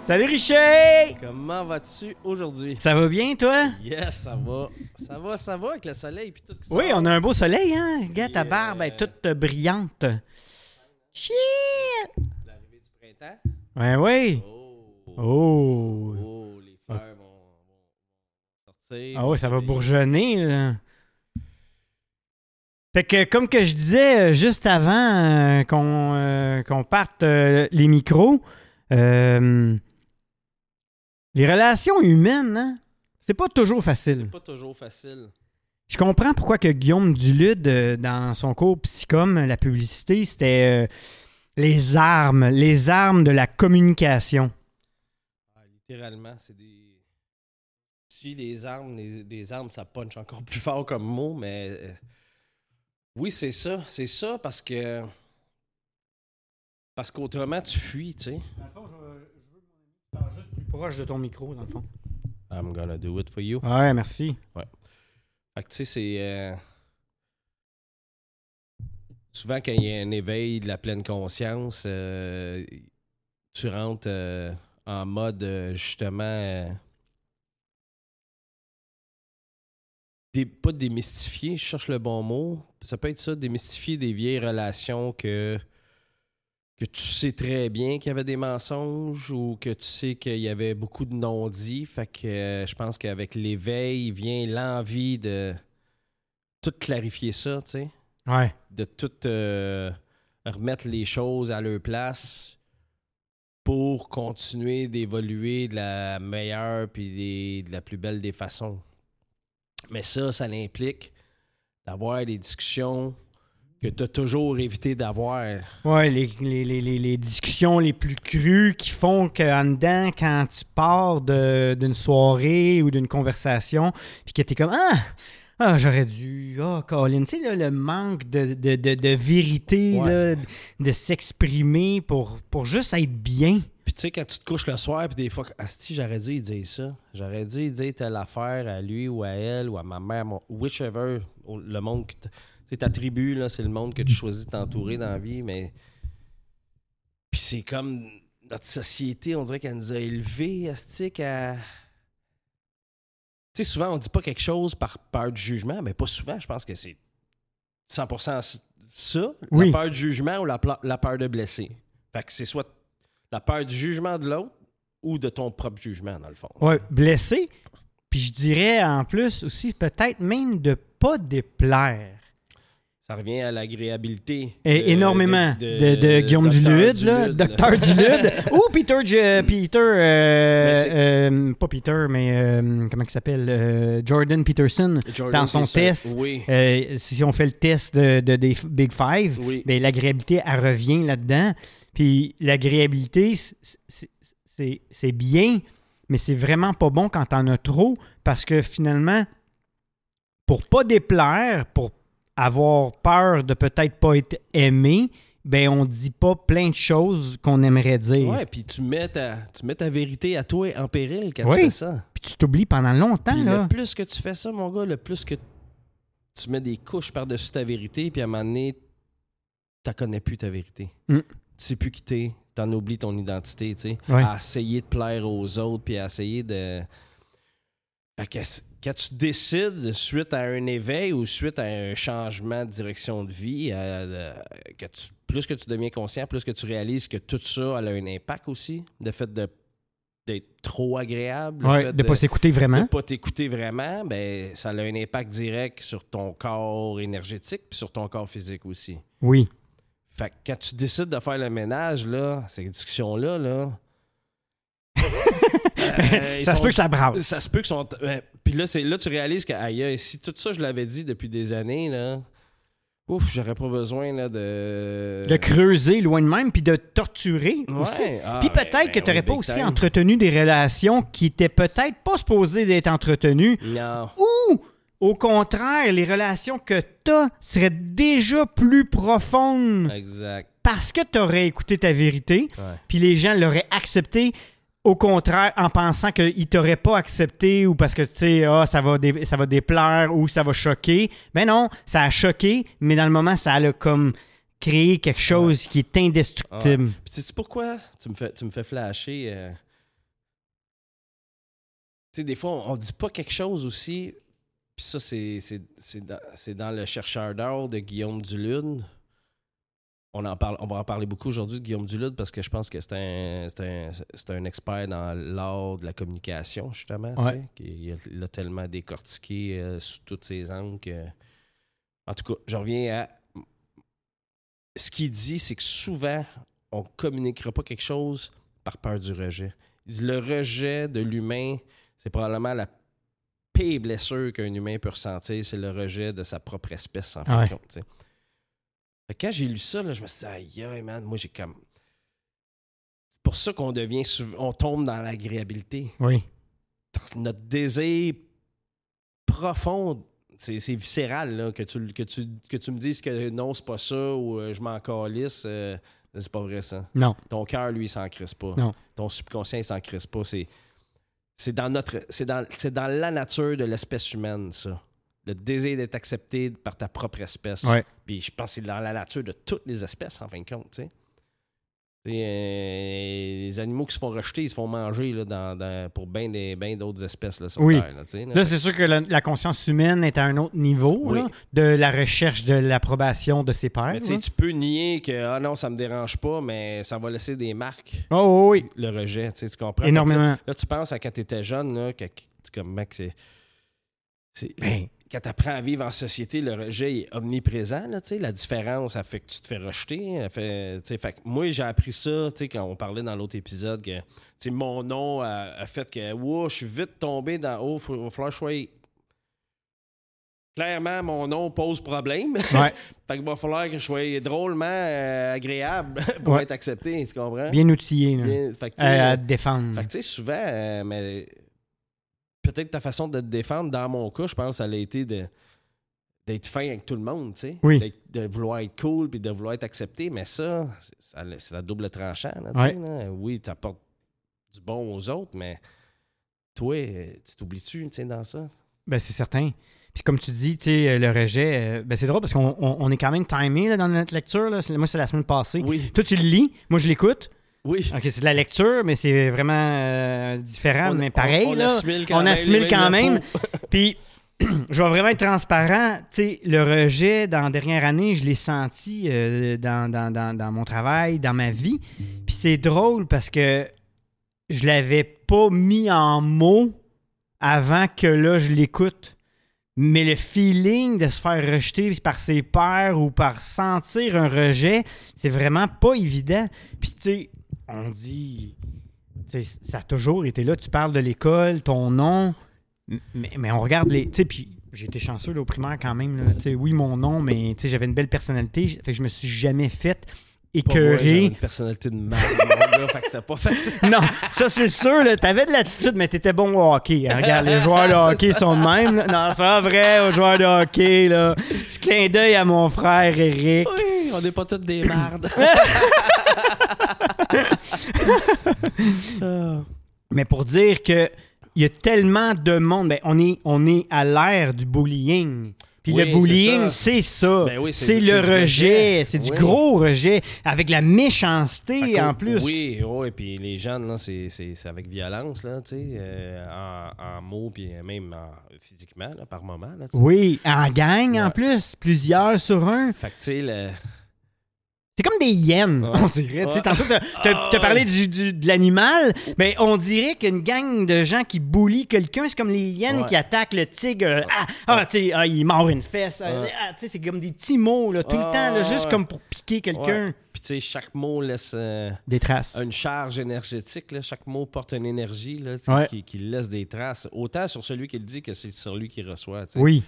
Salut Richer! Comment vas-tu aujourd'hui? Ça va bien, toi? Yes, ça va. Ça va, ça va avec le soleil puis tout ça. Oui, on a un beau soleil, hein? Regarde, ta barbe est toute euh, brillante. Shit! L'arrivée du printemps? Ouais, oui. Oh. Oh! Oh, les fleurs vont, vont sortir. Ah ouais, ça va bourgeonner, là. Fait que, comme que je disais euh, juste avant euh, qu'on euh, parte euh, les micros, euh, les relations humaines, hein, c'est pas toujours facile. C'est pas toujours facile. Je comprends pourquoi que Guillaume Dulude, euh, dans son cours Psychom, la publicité, c'était euh, les armes, les armes de la communication. Ah, littéralement, c'est des. Si les armes, les, les armes, ça punch encore plus fort comme mot, mais. oui, c'est ça. C'est ça parce que. Parce qu'autrement, tu fuis, tu sais. Dans le fond, je veux, que tu juste plus proche de ton micro, dans le fond. I'm gonna do it for you. Ouais, merci. Fait que tu sais, c'est. euh, Souvent, quand il y a un éveil de la pleine conscience, euh, tu rentres euh, en mode justement. euh, pas démystifier, je cherche le bon mot. Ça peut être ça, démystifier des vieilles relations que. Que tu sais très bien qu'il y avait des mensonges ou que tu sais qu'il y avait beaucoup de non-dits. Fait que euh, je pense qu'avec l'éveil vient l'envie de tout clarifier ça, tu sais. Ouais. De tout euh, remettre les choses à leur place pour continuer d'évoluer de la meilleure puis des- de la plus belle des façons. Mais ça, ça implique d'avoir des discussions que tu as toujours évité d'avoir. Ouais, les, les, les, les, discussions les plus crues qui font qu'en dedans, quand tu pars d'une soirée ou d'une conversation, puis que t'es comme Ah! Ah, j'aurais dû. Ah, Colin. Tu sais, là, le manque de, de, de, de vérité, Ouais. là, de s'exprimer pour, pour juste être bien. Puis tu sais, quand tu te couches le soir, puis des fois, Asti, j'aurais dû dire ça. J'aurais dû dire telle affaire à lui ou à elle ou à ma mère, mon, whichever, le monde que t- tu sais, ta tribu, là, c'est le monde que tu choisis de t'entourer dans la vie, mais. Puis c'est comme notre société, on dirait qu'elle nous a élevés, Asti, à. Tu sais, souvent, on dit pas quelque chose par peur du jugement, mais pas souvent, je pense que c'est 100% ça, Oui. la peur du jugement ou la, peur de blesser. Fait que c'est soit la peur du jugement de l'autre ou de ton propre jugement, dans le fond. Ouais, blessé. Puis je dirais en plus aussi, peut-être même de pas déplaire. Ça revient à l'agréabilité. De- énormément de, de Guillaume. Dulude, là. Docteur Dulude, ou Peter, J- Peter euh, Mais c'est- euh, pas Peter, mais euh, comment il s'appelle, euh, Jordan Peterson. Jordan dans son Peterson. test. Oui, Euh, si on fait le test de, de- des Big Five, oui. ben, l'agréabilité, elle revient là-dedans. Puis l'agréabilité, c'est bien, mais c'est vraiment pas bon quand t'en as trop, parce que finalement, pour pas déplaire, pour avoir peur de peut-être pas être aimé, ben on dit pas plein de choses qu'on aimerait dire. Ouais, puis tu mets, ta, tu mets ta vérité à toi en péril quand Oui. tu fais ça. Puis tu t'oublies pendant longtemps, là. le plus que tu fais ça, mon gars, le plus que tu mets des couches par-dessus ta vérité, puis à un moment donné, tu connais plus ta vérité. Mm. Tu sais plus qui t'es, t'en oublies ton identité, tu sais. Ouais. À essayer de plaire aux autres, puis à essayer de... C- quand tu décides, suite à un éveil ou suite à un changement de direction de vie, à- à- que tu- plus que tu deviens conscient, plus que tu réalises que tout ça a un impact aussi, le fait de d'être trop agréable, le Ouais, fait de pas s'écouter de vraiment. pas t'écouter vraiment, ben ça a un impact direct sur ton corps énergétique puis sur ton corps physique aussi. Oui. Fait que quand tu décides de faire le ménage, là, ces discussions-là, là. euh, ça se peut que ça brasse. Ça se peut sont. euh, Puis là, c'est là tu réalises que aïe, si tout ça je l'avais dit depuis des années, là. Ouf, j'aurais pas besoin là, de. De creuser loin de même, puis de torturer aussi. Ouais. Ah, Puis ben, peut-être ben que tu n'aurais pas aussi time. entretenu des relations qui étaient peut-être pas supposées d'être entretenues. Non. Ou, au contraire, les relations que tu as seraient déjà plus profondes Exact. parce que tu aurais écouté ta vérité, puis les gens l'auraient accepté. Au contraire, en pensant qu'ils ne t'auraient pas accepté ou parce que, tu sais, ah, ça, va dé- ça va déplaire ou ça va choquer. Ben non, ça a choqué, mais dans le moment, ça a comme créé quelque chose qui est indestructible. Puis sais-tu pourquoi? Tu me fais, tu me fais flasher. euh, sais, des fois, on, on dit pas quelque chose aussi. Puis ça, c'est, c'est, c'est dans, c'est dans le chercheur d'or de Guillaume Dulude. On, en parle, on va en parler beaucoup aujourd'hui de Guillaume Dulude parce que je pense que c'est un, c'est un, c'est un expert dans l'art de la communication, justement. Ouais. qui- Il a, il a tellement décortiqué euh, sous toutes ses angles que. En tout cas, je reviens à. Ce qu'il dit, c'est que souvent, on communiquera pas quelque chose par peur du rejet. Il dit le rejet de l'humain, c'est probablement la pire blessure qu'un humain peut ressentir, c'est le rejet de sa propre espèce, en fin Ouais. de compte. Fait que quand j'ai lu ça, là, je me suis dit, aïe, aïe, man, moi, j'ai comme. C'est pour ça qu'on devient. On tombe dans l'agréabilité. Oui. Dans Notre désir profond, c'est c'est viscéral, là, que, tu, que, tu, que tu me dises que non, c'est pas ça, ou euh, je m'en calisse. euh, c'est pas vrai, ça. Non. Ton cœur, lui, il s'en crisse pas. Non. Ton subconscient, il s'en crisse pas. C'est, c'est dans notre. C'est dans, c'est dans la nature de l'espèce humaine, ça. Le désir d'être accepté par ta propre espèce. Ouais. Puis je pense que c'est dans la nature de toutes les espèces, en fin de compte, tu sais. Tu sais, euh, les animaux qui se font rejeter, ils se font manger là, dans, dans- pour bien ben d'autres espèces là, sur Oui. Terre. Là, c'est sûr que la, la conscience humaine est à un autre niveau Oui. là, de la recherche de l'approbation de ses pairs. Tu peux nier que ah non, ça me dérange pas, mais ça va laisser des marques, Oh oui, le rejet. Tu comprends? Énormément. Là, tu penses à quand tu étais jeune, là, que, que- comme mec, c'est. c'est- Ben, quand tu apprends à vivre en société, le rejet est omniprésent. Là, la différence, ça fait que tu te fais rejeter. Elle fait, moi, j'ai appris ça quand on parlait dans l'autre épisode que mon nom a, a fait que wow, je suis vite tombé dans haut. Il va falloir que je sois. Clairement, mon nom pose problème. ouais, fait qu'il va falloir que je sois drôlement euh, agréable pour Ouais. être accepté. Tu comprends? bien outillé Bien. Fait que, à, te défendre. fait que, souvent, euh, mais peut-être ta façon de te défendre, dans mon cas, je pense, elle a été de d'être fin avec tout le monde, tu sais. Oui. De vouloir être cool puis de vouloir être accepté, mais ça, c'est- la double tranchant, là. Oui, tu apportes du bon aux autres, mais toi, tu t'oublies-tu, dans ça? Ben, c'est certain. Puis comme tu dis, tu sais, le rejet, euh, ben, c'est drôle parce qu'on on- on est quand même timé là, dans notre lecture. Là. Moi, c'est la semaine passée. Oui, Toi, tu le lis, moi, je l'écoute. Oui. OK, c'est de la lecture, mais c'est vraiment euh, différent, On- mais pareil. on, on là. assimile quand on même. assimile quand même. Puis, je vais vraiment être transparent. Tu sais, le rejet, dans la dernière année, je l'ai senti euh, dans, dans, dans, dans mon travail, dans ma vie. Puis c'est drôle parce que je l'avais pas mis en mots avant que là, je l'écoute. Mais le feeling de se faire rejeter par ses pairs ou par sentir un rejet, c'est vraiment pas évident. Puis tu sais, on dit, ça a toujours été là. Tu parles de l'école, ton nom, mais, on regarde les. Tu sais, puis j'ai été chanceux au primaire quand même. là. Oui, mon nom, mais j'avais une belle personnalité. Fait que je me suis jamais fait Écœurer. une personnalité de fait que c'était pas facile. Non, ça c'est sûr, là, t'avais de l'attitude, mais t'étais bon au hockey. hein. Regarde, les joueurs de hockey ça. sont de même. là. Non, c'est pas vrai, aux joueurs de hockey, là. Ce clin d'œil à mon frère Eric. Oui, on n'est pas tous des mardes. Mais pour dire que il y a tellement de monde, ben, on, est, on est à l'ère du bullying. Puis Oui, le bullying, c'est ça. Ben oui, c'est- le rejet. C'est du Oui. gros rejet. Avec la méchanceté en plus. Oui, oui, puis les jeunes, là, c'est, c'est, c'est avec violence, là, tu sais, euh, en, en mots, puis même en- physiquement, là, par moment, là. Oui, en gang en plus. Plusieurs sur un. Fait que, tu sais, le... C'est comme des hyènes, Ouais. on dirait. Ouais. Tantôt, t'as Ah, as, parlé du, du- de l'animal, mais on dirait qu'une gang de gens qui bullient quelqu'un, c'est comme les hyènes Ouais. qui attaquent le tigre. Ah, ah, tu sais, ah, il mord une fesse. Ah, Ouais. ah, tu sais, c'est comme des petits mots, là, tout le temps, là, juste comme pour piquer quelqu'un. Puis, tu sais, chaque mot laisse euh, Des traces. une charge énergétique, là. Chaque mot porte une énergie, là, qui, qui laisse des traces, autant sur celui qui le dit que c'est sur lui qui reçoit. Oui.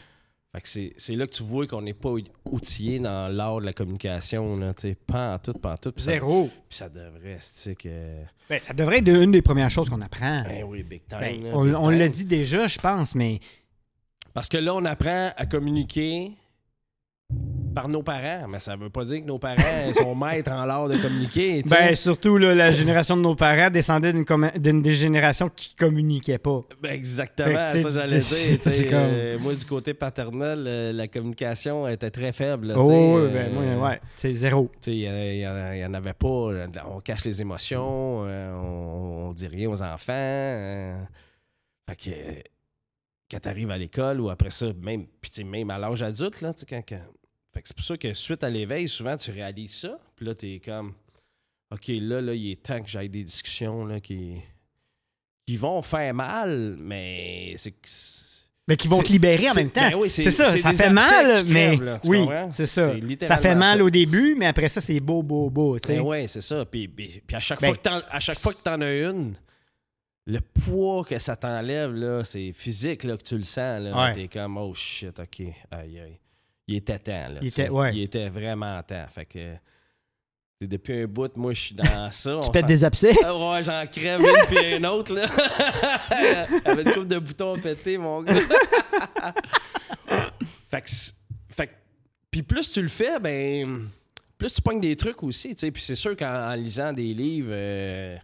C'est, là que tu vois qu'on n'est pas outillé dans l'art de la communication, là, tu sais, pas en tout, pas en tout. Zéro. Puis ça devrait, que... Ben, ça devrait être une des premières choses qu'on apprend. Ben oui, big time. Ben, on on l'a dit déjà, je pense, mais Parce que là, on apprend à communiquer par nos parents, mais ça veut pas dire que nos parents sont maîtres en l'art de communiquer. tu ben, surtout là, la génération de nos parents descendait d'une commun- d'une des générations qui communiquaient pas. Ben, exactement, tu ça j'allais dire. tu comme- euh, moi, du côté paternel, euh, la communication était très faible. là, tu Oh, oui, euh, ben, ouais, c'est zéro. tu Il n'y en, il y en avait pas. On cache les émotions, on, on dit rien aux enfants. euh. Fait que quand t'arrives à l'école ou après ça, même, tu même à l'âge adulte, là, tu sais, quand, quand- c'est pour ça que suite à l'éveil, souvent tu réalises ça. Puis là, t'es comme OK, là, là, il est temps que j'aille des discussions là, qui, qui vont faire mal, mais c'est Mais qui vont te libérer en même temps. ben oui, c'est ça, ça fait mal, tu mais crèves, là, tu oui, c'est ça. Ça fait mal ça. au début, mais après ça, c'est beau, beau, beau. tu. Ben ouais, c'est ça. Puis, puis- puis à, chaque Ben- fois que t'en, à chaque fois que t'en as une, le poids que ça t'enlève, c'est physique là, que tu le sens. Là, Ouais. T'es comme, oh shit, OK. Aïe, aïe. Il était temps. Là, Il était- ouais. Il était vraiment temps. Fait que depuis un bout, moi, je suis dans ça. Tu pètes des abcès? Ah ouais, j'en crève une puis un autre, là. Avec une couple de boutons pétés, mon gars. fait que... Fait que... Puis plus tu le fais, ben... Plus tu pognes des trucs aussi, tu sais. Puis c'est sûr qu'en en lisant des livres... euh,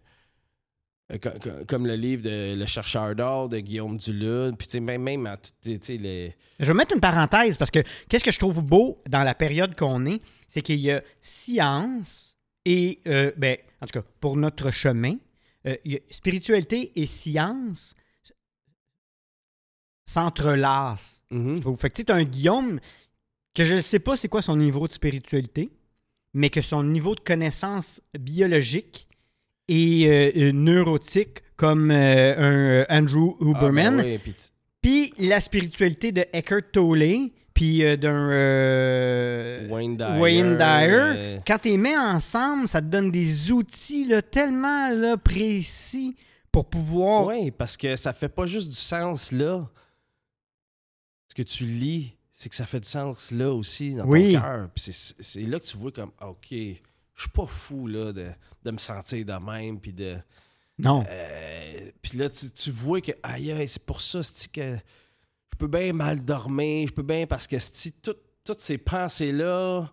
Comme le livre de Le chercheur d'or de Guillaume Duluth, puis même, même sais, les... Je vais mettre une parenthèse parce que qu'est-ce que je trouve beau dans la période qu'on est, c'est qu'il y a science et, euh, ben, en tout cas, pour notre chemin, euh, il y a spiritualité et science s'entrelacent. Je trouve. Fait que tu un Guillaume que je ne sais pas c'est quoi son niveau de spiritualité, mais que son niveau de connaissance biologique et euh, neurotique comme euh, un euh, Andrew Ah, Huberman. ben oui, puis la spiritualité de Eckhart Tolle, puis euh, d'un euh, Wayne Dyer. Wayne Dyer. euh, Quand tu les mets ensemble, ça te donne des outils là, tellement là, précis pour pouvoir. Oui, parce que ça fait pas juste du sens là. Ce que tu lis, c'est que ça fait du sens là aussi dans Oui. ton cœur. C'est- c'est là que tu vois comme, OK, je suis pas fou là de, de me sentir de même. Puis de. Non. euh, puis là, tu, tu vois que, aïe, aïe, c'est pour ça, que je peux bien mal dormir. Je peux bien, parce que c'est toutes ces pensées-là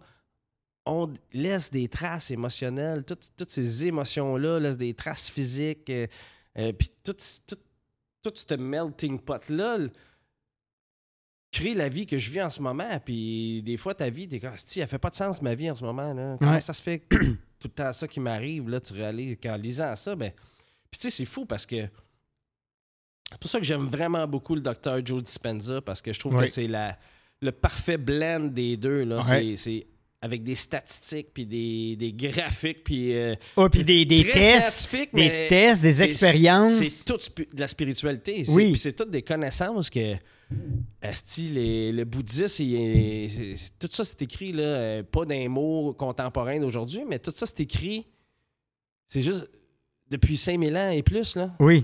on laisse des traces émotionnelles. Toutes, toutes ces émotions-là laissent des traces physiques. euh, euh, Puis tout, tout, tout ce melting pot-là l- crée la vie que je vis en ce moment. Puis des fois, ta vie, t'es comme, Asti, elle fait pas de sens, ma vie en ce moment. Là. Comment Ouais. ça se fait tout le temps ça qui m'arrive? Là, tu réalises qu'en lisant ça, ben. Puis tu sais, c'est fou parce que. C'est pour ça que j'aime vraiment beaucoup le docteur Joe Dispenza parce que je trouve Ouais. que c'est la, le parfait blend des deux. Là. Ouais. C'est avec des statistiques, puis des, des graphiques, puis. euh, Ah, puis des, des tests, des tests, des expériences. C'est tout de la spiritualité. C'est- Oui. puis C'est toutes des connaissances que. Asti, les- le bouddhisme, il tout ça c'est écrit, là, euh, pas d'un mot contemporain d'aujourd'hui, mais tout ça c'est écrit. C'est juste depuis 5000 ans et plus. Là. Oui.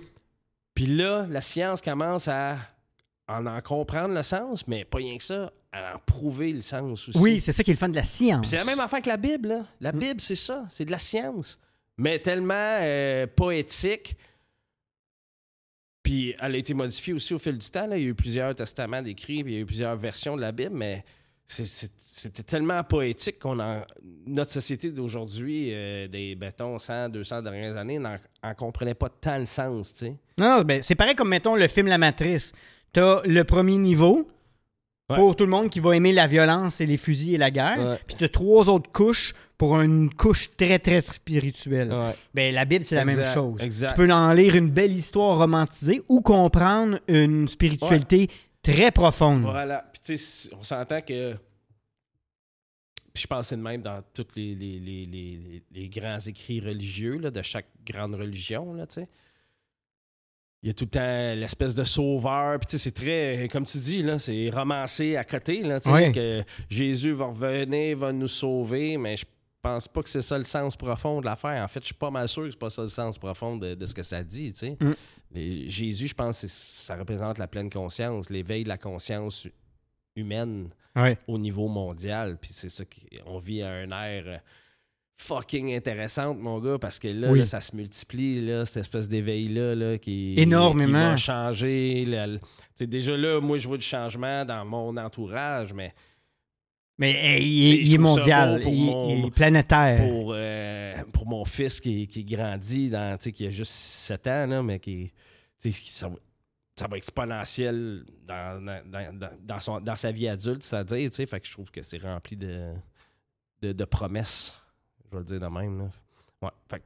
Puis là, la science commence à en, en comprendre le sens, mais pas rien que ça, à en prouver le sens aussi. Oui, c'est ça qui est le fun de la science. C'est la même affaire que la Bible. là. La Bible, c'est ça. C'est de la science. Mais tellement euh, poétique. Puis elle a été modifiée aussi au fil du temps. là. Il y a eu plusieurs testaments décrits, puis il y a eu plusieurs versions de la Bible, mais c'était tellement poétique qu'on en. Notre société d'aujourd'hui, euh, des, mettons, 100, 200 dernières années, n'en en comprenait pas tant le sens, tu sais. Non, ben, c'est pareil comme, mettons, le film La Matrice. T'as le premier niveau Ouais. pour tout le monde qui va aimer la violence et les fusils et la guerre. Ouais. Puis t'as trois autres couches pour une couche très, très spirituelle. Ouais. Ben, la Bible, c'est la même chose. exact. Tu peux en lire une belle histoire romantisée ou comprendre une spiritualité très profonde. Voilà. Puis tu sais, on s'entend que. Puis je pense que c'est de même dans tous les, les, les, les- les grands écrits religieux là, de chaque grande religion, là, tu sais. Il y a tout le temps l'espèce de sauveur. Puis tu sais, c'est très, comme tu dis, là, c'est romancé à côté, là, que Jésus va revenir, va nous sauver, mais je pense pas que c'est ça le sens profond de l'affaire. En fait, je suis pas mal sûr que c'est pas ça le sens profond de, de ce que ça dit. Mm. Les- Jésus, je pense que ça représente la pleine conscience, l'éveil de la conscience humaine au niveau mondial. Puis c'est ça qu'on vit à un euh, fucking intéressante, mon gars, parce que là, Oui. là, ça se multiplie, là, cette espèce d'éveil-là là, qui, Énormément. qui va changer. là, déjà là, moi, je vois du changement dans mon entourage, mais Mais hey, il, est- il mondial, il, mon- il est planétaire. pour, euh, pour mon fils qui, qui grandit, dans, qui a juste 7 ans, là, mais qui, ça, va- ça va exponentiel dans, dans, dans- dans- dans son, dans sa vie adulte, c'est-à-dire, fait que je trouve que c'est rempli de, de, de promesses, je vais le dire de même. Là. Ouais, fait que-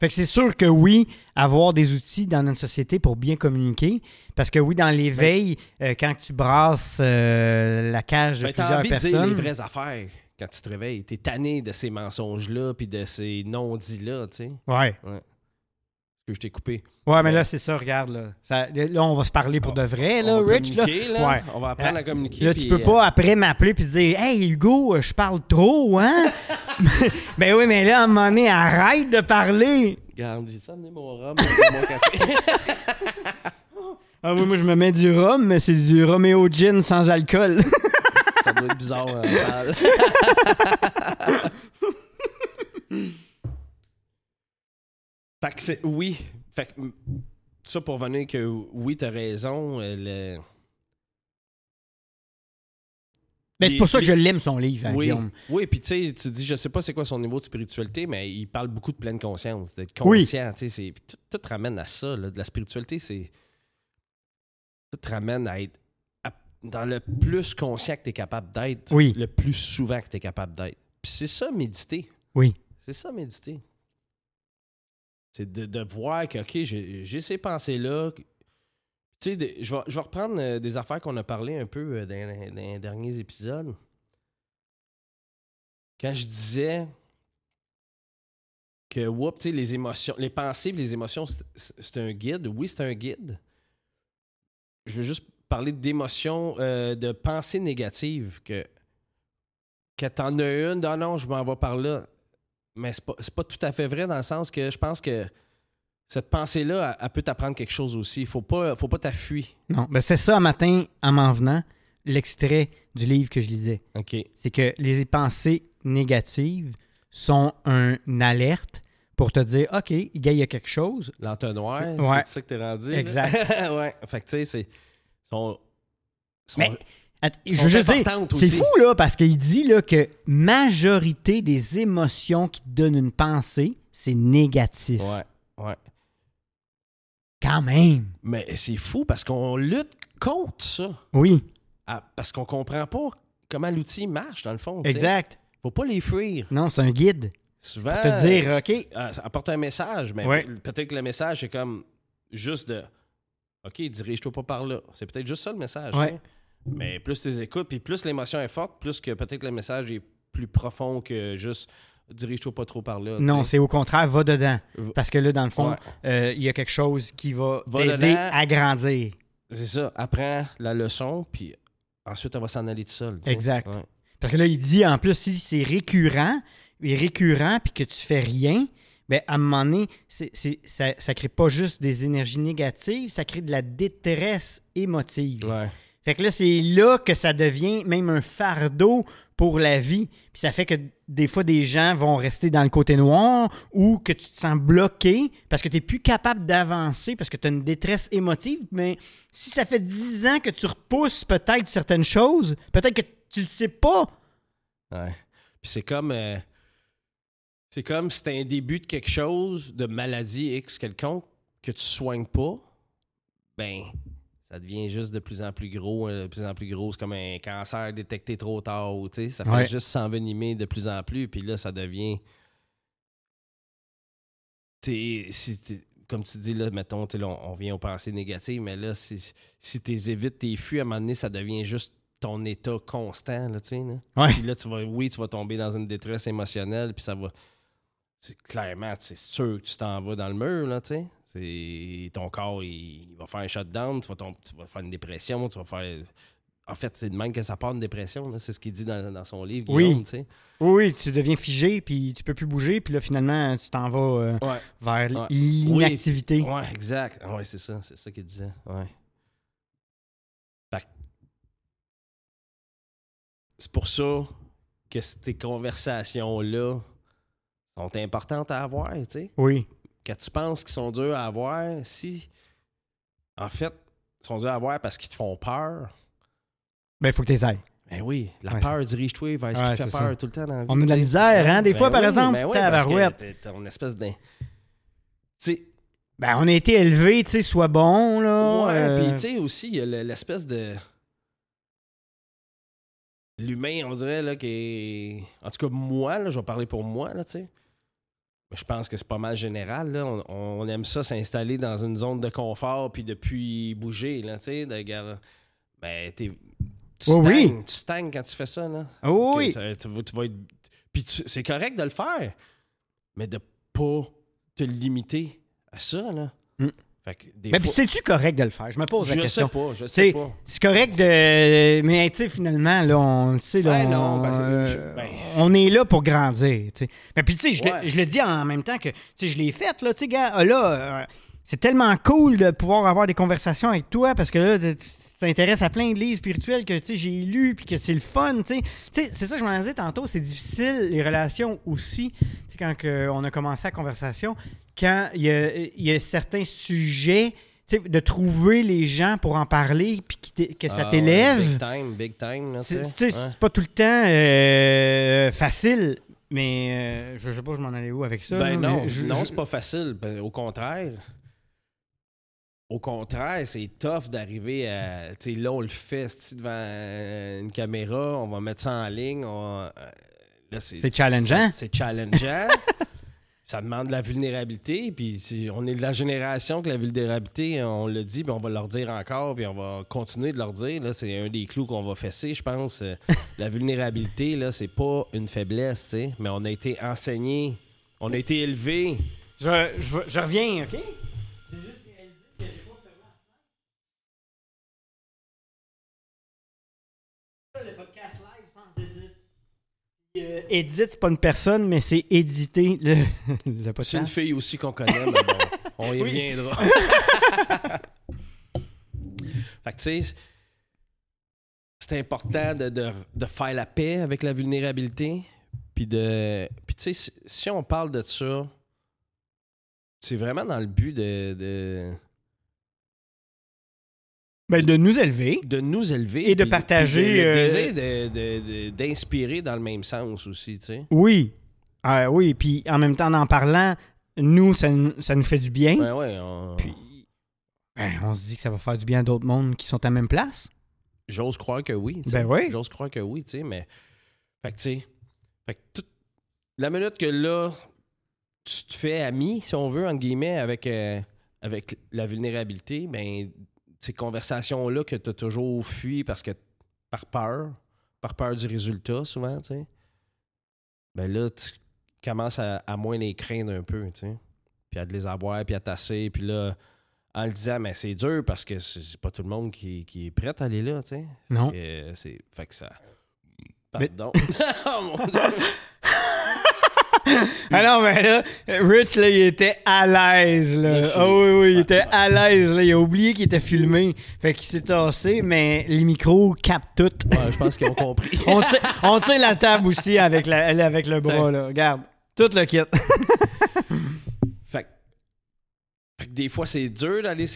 Fait que c'est sûr que oui, avoir des outils dans notre société pour bien communiquer. Parce que oui, dans l'éveil, euh, quand tu brasses euh, la cage de Ben, t'as plusieurs envie de dire personnes. les vraies affaires quand tu te réveilles. T'es tanné de ces mensonges-là puis de ces non-dits-là, tu sais. Ouais. Que je t'ai coupé. Ouais, mais là, c'est ça, regarde. Là. Ça- là, on va se parler pour de vrai, là, On va Rich. Là. Ouais. On va apprendre Euh, à communiquer. Là, tu peux euh, pas après m'appeler puis dire Hey Hugo, euh, je parle trop, hein? ben oui, mais là, à un moment donné, arrête de parler. Regarde, j'ai ça amené mon rhum, mon café. Ah oui, moi, je me mets du rhum, mais c'est du Romeo Gin sans alcool. ça doit être bizarre en fait que c'est. Oui. Fait que. Ça pour venir que oui, t'as raison. euh, le- Ben, c'est pour ça que je l'aime, son livre, hein, Oui, Guillaume. oui puis tu sais, tu dis, je sais pas c'est quoi son niveau de spiritualité, mais il parle beaucoup de pleine conscience, d'être Oui. conscient. sais, c'est- Tout, tout te ramène à ça. là. De la spiritualité, c'est. Tout te ramène à être à- dans le plus conscient que tu es capable d'être, Oui. le plus souvent que tu es capable d'être. Puis c'est ça, méditer. Oui. C'est ça, méditer. C'est de, de voir que, OK, j'ai ces pensées-là. Tu sais, je vais, reprendre euh, des affaires qu'on a parlé un peu euh, dans, les derniers épisodes. Quand je disais que, whoop, les émotions, les pensées les émotions, c'est- un guide. Oui, c'est un guide. Je veux juste parler d'émotions, euh, de pensées négatives, que, que t'en as une, non, non, je m'en vais par là. Mais c'est pas, c'est pas tout à fait vrai dans le sens que je pense que cette pensée-là, elle, elle peut t'apprendre quelque chose aussi. Faut pas, faut pas t'affuir. Non, ben c'était ça un matin, en m'en venant, l'extrait du livre que je lisais. OK. C'est que les pensées négatives sont un- une alerte pour te dire OK, gars, il y a quelque chose. L'entonnoir, Ouais. c'est ça que t'es rendu. Exact. ouais. Fait que tu sais, c'est. Sont, sont- Mais- Je veux juste dire, c'est fou, là, parce qu'il dit là, que majorité des émotions qui te donnent une pensée, c'est négatif. Ouais, ouais. Quand même. Mais c'est fou parce qu'on lutte contre ça. Oui, Ah, parce qu'on comprend pas comment l'outil marche, dans le fond. exact. Faut pas les fuir. Non, c'est un guide. Souvent. te dire, euh, OK. euh, ça apporte un message, mais Ouais. peut-être que le message est comme juste de OK, dirige-toi pas par là. C'est peut-être juste ça le message. Ouais. Mais plus tu écoutes, puis plus l'émotion est forte, plus que peut-être le message est plus profond que juste dirige-toi pas trop par là. Non, c'est au contraire, va dedans. Parce que là, dans le fond, Ouais. euh, il y a quelque chose qui va, Va t'aider à grandir. C'est ça. Apprends la leçon, puis ensuite, elle va s'en aller tout seul. Exact. Ouais. Parce que là, il dit, en plus, si c'est récurrent, et récurrent, puis que tu fais rien, ben à un moment donné, c'est, c'est- ça, ça crée pas juste des énergies négatives, ça crée de la détresse émotive. Ouais. Fait que là, c'est là que ça devient même un fardeau pour la vie. Puis ça fait que des fois, des gens vont rester dans le côté noir ou que tu te sens bloqué parce que tu n'es plus capable d'avancer parce que tu as une détresse émotive. Mais si ça fait 10 ans que tu repousses peut-être certaines choses, peut-être que tu le sais pas. Ouais. Puis c'est comme. euh, c'est comme si un début de quelque chose, de maladie X quelconque, que tu soignes pas, ben, ça devient juste de plus en plus gros, euh, de plus en plus gros. C'est comme un cancer détecté trop tard, ou, tu sais. Ça fait Ouais. juste s'envenimer de plus en plus, puis là, ça devient. Si comme tu dis, là, mettons, là, on, on vient aux pensées négatives, mais là, si, si tu évites tes fuis, à un moment donné, ça devient juste ton état constant, là, tu sais. là. Ouais. Puis là, tu vas, oui, tu vas tomber dans une détresse émotionnelle, puis ça va. Clairement, c'est sûr que tu t'en vas dans le mur, là, tu sais. C'est- Ton corps, il, il va faire un shutdown, tu vas, tu vas faire une dépression, tu vas faire. En fait, c'est de même que ça part une dépression. C'est ce qu'il dit dans, dans son livre, Oui. Guillaume. Oui, oui, tu deviens figé, puis tu peux plus bouger, puis là, finalement, tu t'en vas euh, Ouais. vers Ouais. l'inactivité. Ouais, exact. Ouais, c'est ça, c'est ça qu'il disait. Ouais. C'est pour ça que ces conversations-là sont importantes à avoir, tu sais. Oui. Quand tu penses qu'ils sont durs à avoir, si. En fait, ils sont durs à avoir parce qu'ils te font peur. Ben, il faut que tu les ailles. Ben oui, la Ouais, peur, dirige-toi vers ce qui Ouais, te fait peur ça. tout le temps dans la vie. On a de la misère, hein, des Ben fois, par exemple, ben oui, parce que t'es une espèce de. Tu sais, Ben, on a été élevés, tu sais, sois bon, là. Ouais, euh, puis tu sais aussi, il y a le- l'espèce de. L'humain, on dirait, là, qui est. En tout cas, moi, là, je vais parler pour moi, là, tu sais. Je pense que c'est pas mal général. Là. On, on aime ça s'installer dans une zone de confort puis depuis bouger. Là, de ben, t'es- tu, oui. stagnes, tu stagnes quand tu fais ça. Là. Oh Que oui. ça- tu, vas- tu vas être- Puis c'est correct de le faire, mais de pas te limiter à ça. Là. Mm. Des Mais fois- c'est-tu correct de le faire? Je me pose la je question. sais pas, je C'est- sais pas. C'est correct de. Mais tu sais, finalement, là, on le sait, là, Ben on, non, ben, c'est- euh, ben- on est là pour grandir. Mais puis, tu sais, je, le- Ouais. je le dis en même temps que tu sais, je l'ai fait, là, tu sais, gars, là, euh, c'est tellement cool de pouvoir avoir des conversations avec toi parce que là, t'intéresses à plein de livres spirituels que j'ai lus puis que c'est le fun. C'est ça que je m'en disais tantôt, c'est difficile, les relations aussi. Quand on a commencé la conversation, quand il y y a certains sujets. de trouver les gens pour en parler puis que ça Ah ouais, t'élève. big time, big time. là, C'est Ouais. pas tout le temps euh, facile, mais euh, je sais pas, je m'en allais où avec ça. Ben là, non, je- non, c'est pas facile. Ben, au contraire. Au contraire, c'est tough d'arriver à. Tu sais, là, on le fait devant une caméra, on va mettre ça en ligne. on va- euh, là, C'est challengeant? C'est c'est challengeant. ça demande de la vulnérabilité. Puis si on est de la génération que la vulnérabilité, on le dit, puis on va leur dire encore, puis on va continuer de leur dire. Là, c'est un des clous qu'on va fesser, je pense. La vulnérabilité, là, c'est pas une faiblesse, tu sais, mais on a été enseigné, on a été élevé. Je, je, je reviens, OK? Euh, Edith, c'est pas une personne, mais c'est éditer le, le C'est une fille aussi qu'on connaît, mais bon, on y reviendra. fait que tu sais, c'est important de, de- de faire la paix avec la vulnérabilité. Puis de. Puis tu sais, si, si on parle de ça, c'est vraiment dans le but de, de, Ben, de nous élever. de nous élever. Et de puis partager, puis de- euh, de- d'inspirer dans le même sens aussi, tu sais. Oui. Ah oui, puis en même temps, en parlant, nous, ça, nous- ça nous fait du bien. Ouais. on- Puis, ben, on se dit que ça va faire du bien à d'autres mondes qui sont à la même place. J'ose croire que oui. Ben oui. J'ose croire que oui, tu sais, mais. Fait que, tu sais. Fait que toute- La minute que là, tu te fais ami, si on veut, entre guillemets, avec, euh, avec la vulnérabilité, ben, ces conversations-là que tu as toujours fui parce que. par peur, par peur du résultat, souvent, tu sais. Ben là, tu commences à, à moins les craindre un peu, tu sais. Puis à les avoir, puis à tasser, puis là. En le disant, mais c'est dur parce que c'est pas tout le monde qui, qui est prêt à aller là, tu sais. Non. Fait que, c'est. Fait que ça. Mais- Pardon. oh mon dieu. Ah non, mais là, Rich, là, il était à l'aise, Ah oui, oui, il était à l'aise, là. Il a oublié qu'il était filmé. Fait qu'il s'est tassé, mais les micros captent tout. Ouais, je pense qu'ils ont compris. on, tire, on tire la table aussi avec, la, avec le bras, là. Regarde. Tout le kit. fait, que- des fois, c'est dur d'aller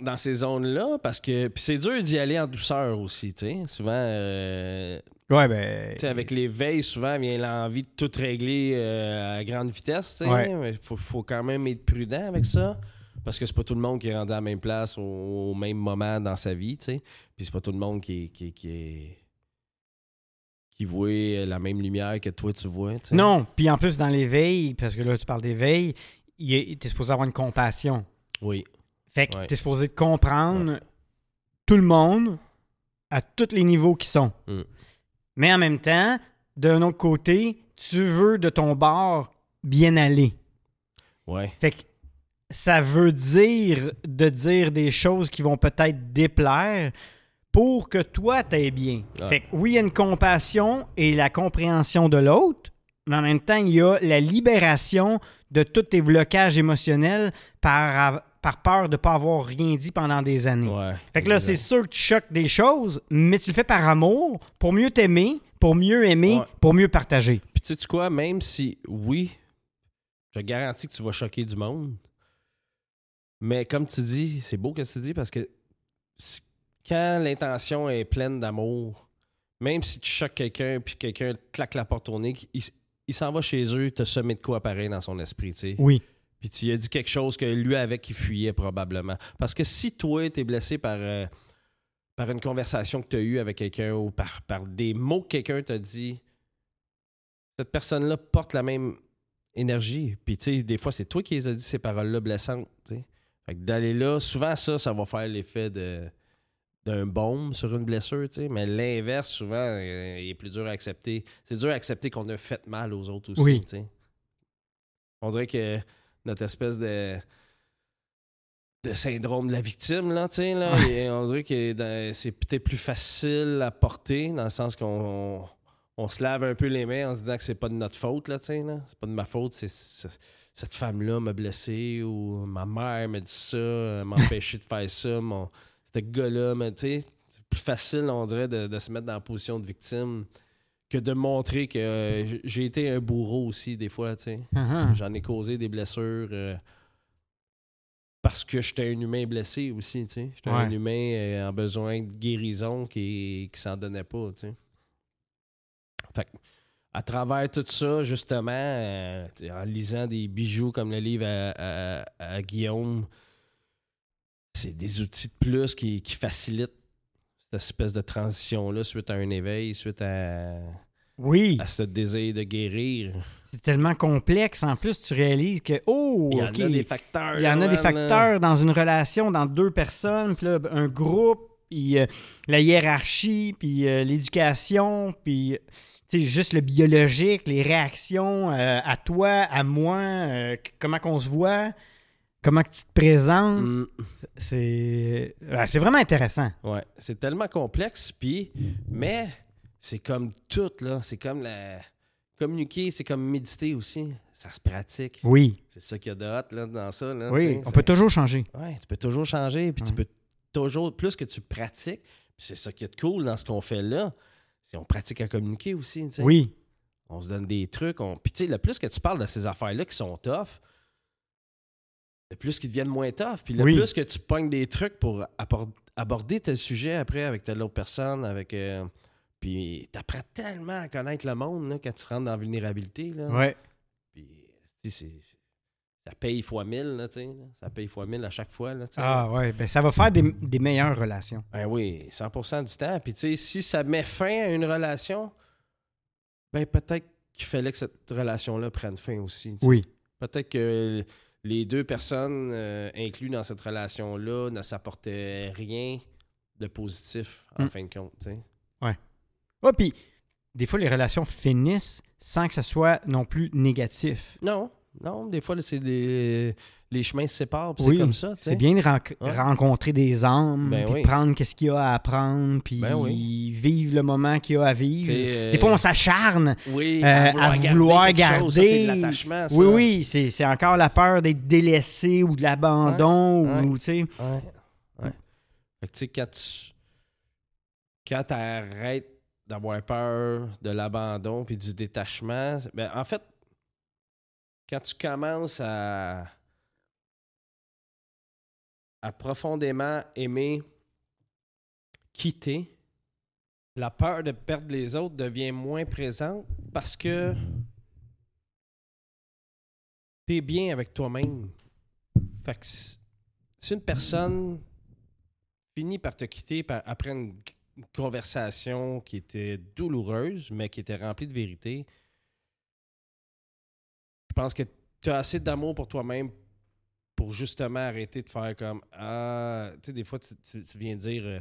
dans ces zones-là parce que. Puis c'est dur d'y aller en douceur aussi, tu sais. Souvent, euh, Ouais, ben. tu sais, avec les veilles, souvent vient l'envie de tout régler euh, à grande vitesse, tu sais. Ouais. Mais faut, faut quand même être prudent avec ça. Parce que c'est pas tout le monde qui est rendu à la même place au, au même moment dans sa vie, tu sais. Puis c'est pas tout le monde qui est. qui, qui est- qui voit la même lumière que toi tu vois, tu. Non, puis en plus, dans l'éveil, parce que là, tu parles d'éveil, il est- t'es supposé avoir une compassion. Oui. Fait que Ouais. t'es supposé de comprendre tout le monde à tous les niveaux qui sont. Mm. Mais en même temps, d'un autre côté, tu veux de ton bord bien aller. Ouais. Fait que ça veut dire de dire des choses qui vont peut-être déplaire pour que toi t'ailles bien. Ah. Fait que oui, il y a une compassion et la compréhension de l'autre, mais en même temps, il y a la libération de tous tes blocages émotionnels par, par peur de ne pas avoir rien dit pendant des années. Ouais. Fait que là, c'est sûr que tu choques des choses, mais tu le fais par amour, pour mieux t'aimer, pour mieux aimer, Ouais. pour mieux partager. Puis tu sais quoi, même si oui, je garantis que tu vas choquer du monde. Mais comme tu dis, c'est beau que tu dis parce que quand l'intention est pleine d'amour, même si tu choques quelqu'un puis quelqu'un claque la porte au nez, il, il s'en va chez eux te semer de quoi pareil dans son esprit, tu sais. Oui. Puis tu lui as dit quelque chose que lui avec il fuyait probablement. Parce que si toi, t'es blessé par, euh, par une conversation que tu as eue avec quelqu'un ou par, par des mots que quelqu'un t'a dit, cette personne-là porte la même énergie. Puis, tu sais, des fois, c'est toi qui les as dit ces paroles-là blessantes. Fait que d'aller là, souvent, ça, ça va faire l'effet de d'un baume sur une blessure, tu sais. Mais l'inverse, souvent, euh, il est plus dur à accepter. C'est dur à accepter qu'on a fait mal aux autres aussi, Oui. tu sais. On dirait que notre espèce de de syndrome de la victime, là, tu sais, là, et on dirait que c'est peut-être plus facile à porter, dans le sens qu'on on se lave un peu les mains en se disant que c'est pas de notre faute, là, tu sais, là. C'est pas de ma faute, c'est cette femme-là m'a blessé ou ma mère m'a dit ça, m'a empêché de faire ça, mon, ce gars-là, mais tu sais, c'est plus facile, on dirait, de, de se mettre dans la position de victime que de montrer que euh, j'ai été un bourreau aussi, des fois, tu sais. Uh-huh. J'en ai causé des blessures euh, parce que j'étais un humain blessé aussi, tu sais. J'étais Ouais. un humain euh, en besoin de guérison qui, qui s'en donnait pas, tu sais. Fait que, à travers tout ça, justement, euh, en lisant des bijoux comme le livre à, à- à Guillaume, c'est des outils de plus qui, qui facilitent cette espèce de transition-là suite à un éveil, suite à, Oui, à ce désir de guérir. c'est tellement complexe. En plus, tu réalises que, oh, Il y en a des facteurs. il y en a des facteurs dans une relation, dans deux personnes, puis là, un groupe, puis euh, la hiérarchie, puis euh, l'éducation, puis euh, juste le biologique, les réactions euh, à toi, à moi, comment qu'on se voit, comment que tu te présentes. Mm, C'est c'est vraiment intéressant. ouais, c'est tellement complexe, puis mais c'est comme tout là, c'est comme la communiquer, c'est comme méditer aussi, ça se pratique. Oui, C'est ça qu'il y a de hot là dans ça là. oui, on peut toujours changer. Ouais, tu peux toujours changer, puis tu peux toujours plus que tu pratiques, puis c'est ça qui est cool dans ce qu'on fait là, c'est on pratique à communiquer aussi. Oui, On se donne des trucs. On... Puis, tu sais, le plus que tu parles de ces affaires-là qui sont tough, le plus qu'ils deviennent moins tough. Puis, le Oui. plus que tu pognes des trucs pour aborder tel sujet après avec telle autre personne, avec. euh, Puis, t'apprends tellement à connaître le monde là, quand tu rentres dans la vulnérabilité. Là. ouais. Puis, tu sais, c'est- ça paye fois mille, là, tu sais. là. Ça paye fois mille à chaque fois, là, tu sais. Ah ouais, ben ça va faire des, des meilleures relations. Ben oui, 100% du temps. Puis tu sais, si ça met fin à une relation, ben peut-être qu'il fallait que cette relation-là prenne fin aussi. Oui, Peut-être que les deux personnes euh, incluses dans cette relation-là ne s'apportaient rien de positif en Mm. fin de compte. tu sais. Ouais, puis des fois, les relations finissent sans que ce soit non plus négatif. Non, non, des fois, c'est des... les chemins se séparent, Oui, c'est comme ça. C'est bien de ren- rencontrer des âmes, Ben puis oui. prendre qu'est-ce qu'il y a à apprendre, puis Ben oui. vivre le moment qu'il y a à vivre. Euh, Des fois, on s'acharne. oui, euh, à vouloir quelque chose, ça, c'est de garder-. Oui, oui, c'est encore la peur d'être délaissé ou de l'abandon. Ouais, ou, tu sais. Ouais. ouais. Fait que tu sais, quand tu. Quand tu arrêtes d'avoir peur de l'abandon puis du détachement, ben, en fait, quand tu commences à. profondément aimer quitter, la peur de perdre les autres devient moins présente parce que tu es bien avec toi-même. Fait que si une personne finit par te quitter après une conversation qui était douloureuse, mais qui était remplie de vérité, je pense que tu as assez d'amour pour toi-même pour justement arrêter de faire comme Ah, tu sais, des fois, tu, tu- tu viens dire euh,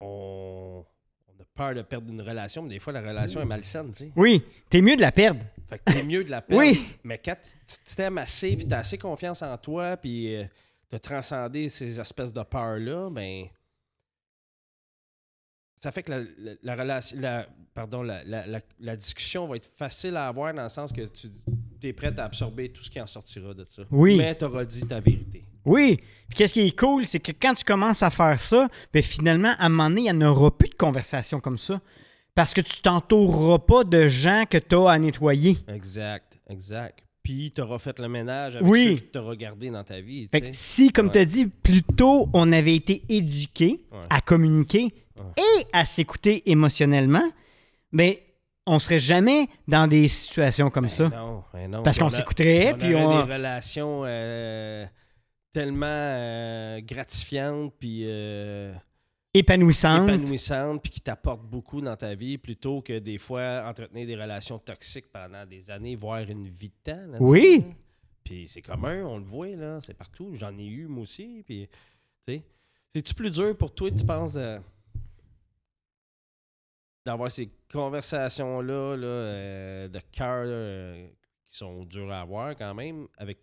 on, on a peur de perdre une relation, mais des fois, la relation est malsaine, tu sais. Oui, t'es mieux de la perdre. Fait que t'es mieux de la perdre. Oui. Mais quand tu t'aimes assez, puis t'as assez confiance en toi, puis euh, t'as transcendé ces espèces de peurs-là, ben. Ça fait que la, la- la relation. La, pardon, la, la- la- la discussion va être facile à avoir dans le sens que tu es prêt à absorber tout ce qui en sortira de ça. Oui. Mais t'auras dit ta vérité. Oui. Puis qu'est-ce qui est cool, c'est que quand tu commences à faire ça, ben finalement, à un moment donné, il n'y en aura plus de conversation comme ça. Parce que tu t'entoureras pas de gens que tu as à nettoyer. Exact, exact. Puis t'auras fait le ménage avec Oui. ceux que t'auras gardé dans ta vie. tu Fait que si, comme Ouais. tu as dit, plus tôt, on avait été éduqué Ouais. à communiquer Ouais. À s'écouter émotionnellement, ben on serait jamais dans des situations comme Ben ça. non, ben non. Parce qu'on on s'écouterait, on puis aurait on... des relations euh, tellement euh, gratifiantes puis euh, épanouissante. épanouissante puis qui t'apporte beaucoup dans ta vie plutôt que des fois entretenir des relations toxiques pendant des années, voire une vie de temps. là, Oui. Puis c'est commun, on le voit, là, c'est partout. J'en ai eu, moi aussi. Puis, tu sais, c'est-tu plus dur pour toi, tu penses, de d'avoir ces conversations-là là, euh, de cœur euh, qui sont dures à avoir quand même avec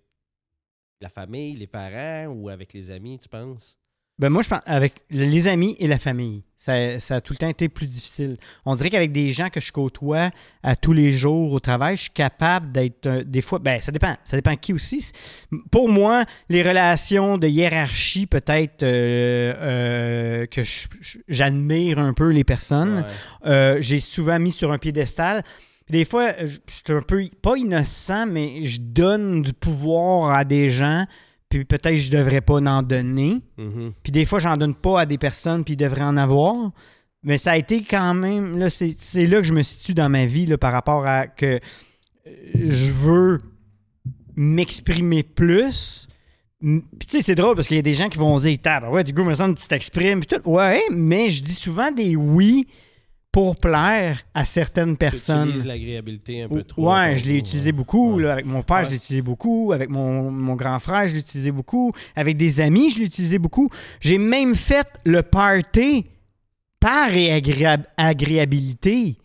la famille, les parents ou avec les amis, tu penses? Ben moi, je pense avec les amis et la famille, ça, ça a tout le temps été plus difficile. On dirait qu'avec des gens que je côtoie à tous les jours au travail, je suis capable d'être euh, des fois. Ben, ça dépend. Ça dépend qui aussi. Pour moi, les relations de hiérarchie, peut-être euh, euh, que j'admire un peu les personnes. Ouais. Euh, j'ai souvent mis sur un piédestal. Puis des fois, je suis un peu, pas innocent, mais je donne du pouvoir à des gens, puis peut-être je devrais pas en donner. Mhm. Puis des fois, j'en donne pas à des personnes, puis ils devraient en avoir. Mais ça a été quand même, là, c'est c'est là que je me situe dans ma vie, là, par rapport à que euh, je veux m'exprimer plus. Puis tu sais, c'est drôle parce qu'il y a des gens qui vont dire, Tab, ouais, du coup, me semble que tu t'exprimes, puis tout. Ouais, mais je dis souvent des oui pour plaire à certaines personnes. utilises l'agréabilité un peu trop. Ouais, je l'ai utilisé beaucoup. Ouais. là, avec mon père, Ouais. je l'ai utilisé beaucoup. Avec mon, mon grand frère, je l'ai utilisé beaucoup. Avec des amis, je l'ai utilisé beaucoup. J'ai même fait le party par agréab- agréabilité.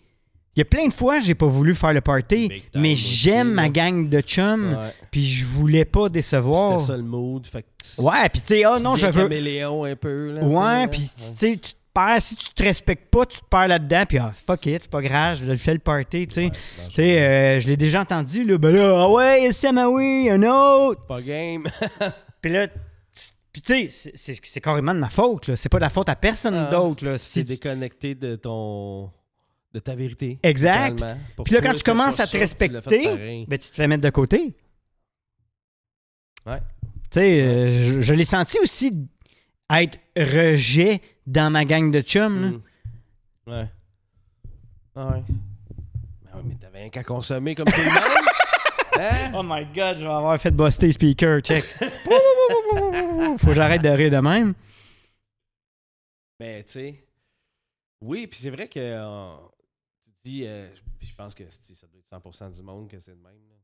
Il y a plein de fois, j'ai pas voulu faire le party, time mais j'aime ma gang de chums, puis je voulais pas décevoir. C'était ça le mood. Fait que Ouais, puis tu sais, ah tu non, je veux. un peu. Là, Ouais, puis tu sais, perds. Si tu te respectes pas, tu te perds là-dedans, puis ah, fuck it, c'est pas grave, je le fais le party, tu sais. Ouais, Tu sais, euh, je l'ai déjà entendu, là, ben là, ah ouais, Sam, ah oui, un autre. Pas game. Puis là, tu- puis tu sais, c'est- carrément de ma faute, là. C'est pas de la faute à personne Ah, d'autre, là. C'est Si- déconnecté de ton. de ta vérité. Exact. Puis là, quand tu commences à te tu respecter, pareil. ben, tu te fais mettre de côté. Ouais. Tu sais, euh, je, je l'ai senti aussi être rejet dans ma gang de chums, là. Mm. Ouais. Ah ouais. Ben ouais, mais t'avais un qu'à consommer comme tout le monde. Hein? Oh my god, je vais avoir fait buster speaker, check. Faut que j'arrête de rire de même. Mais tu sais, oui, puis c'est vrai que euh, tu dis, euh, puis je pense que ça doit être 100% du monde que c'est le même. là.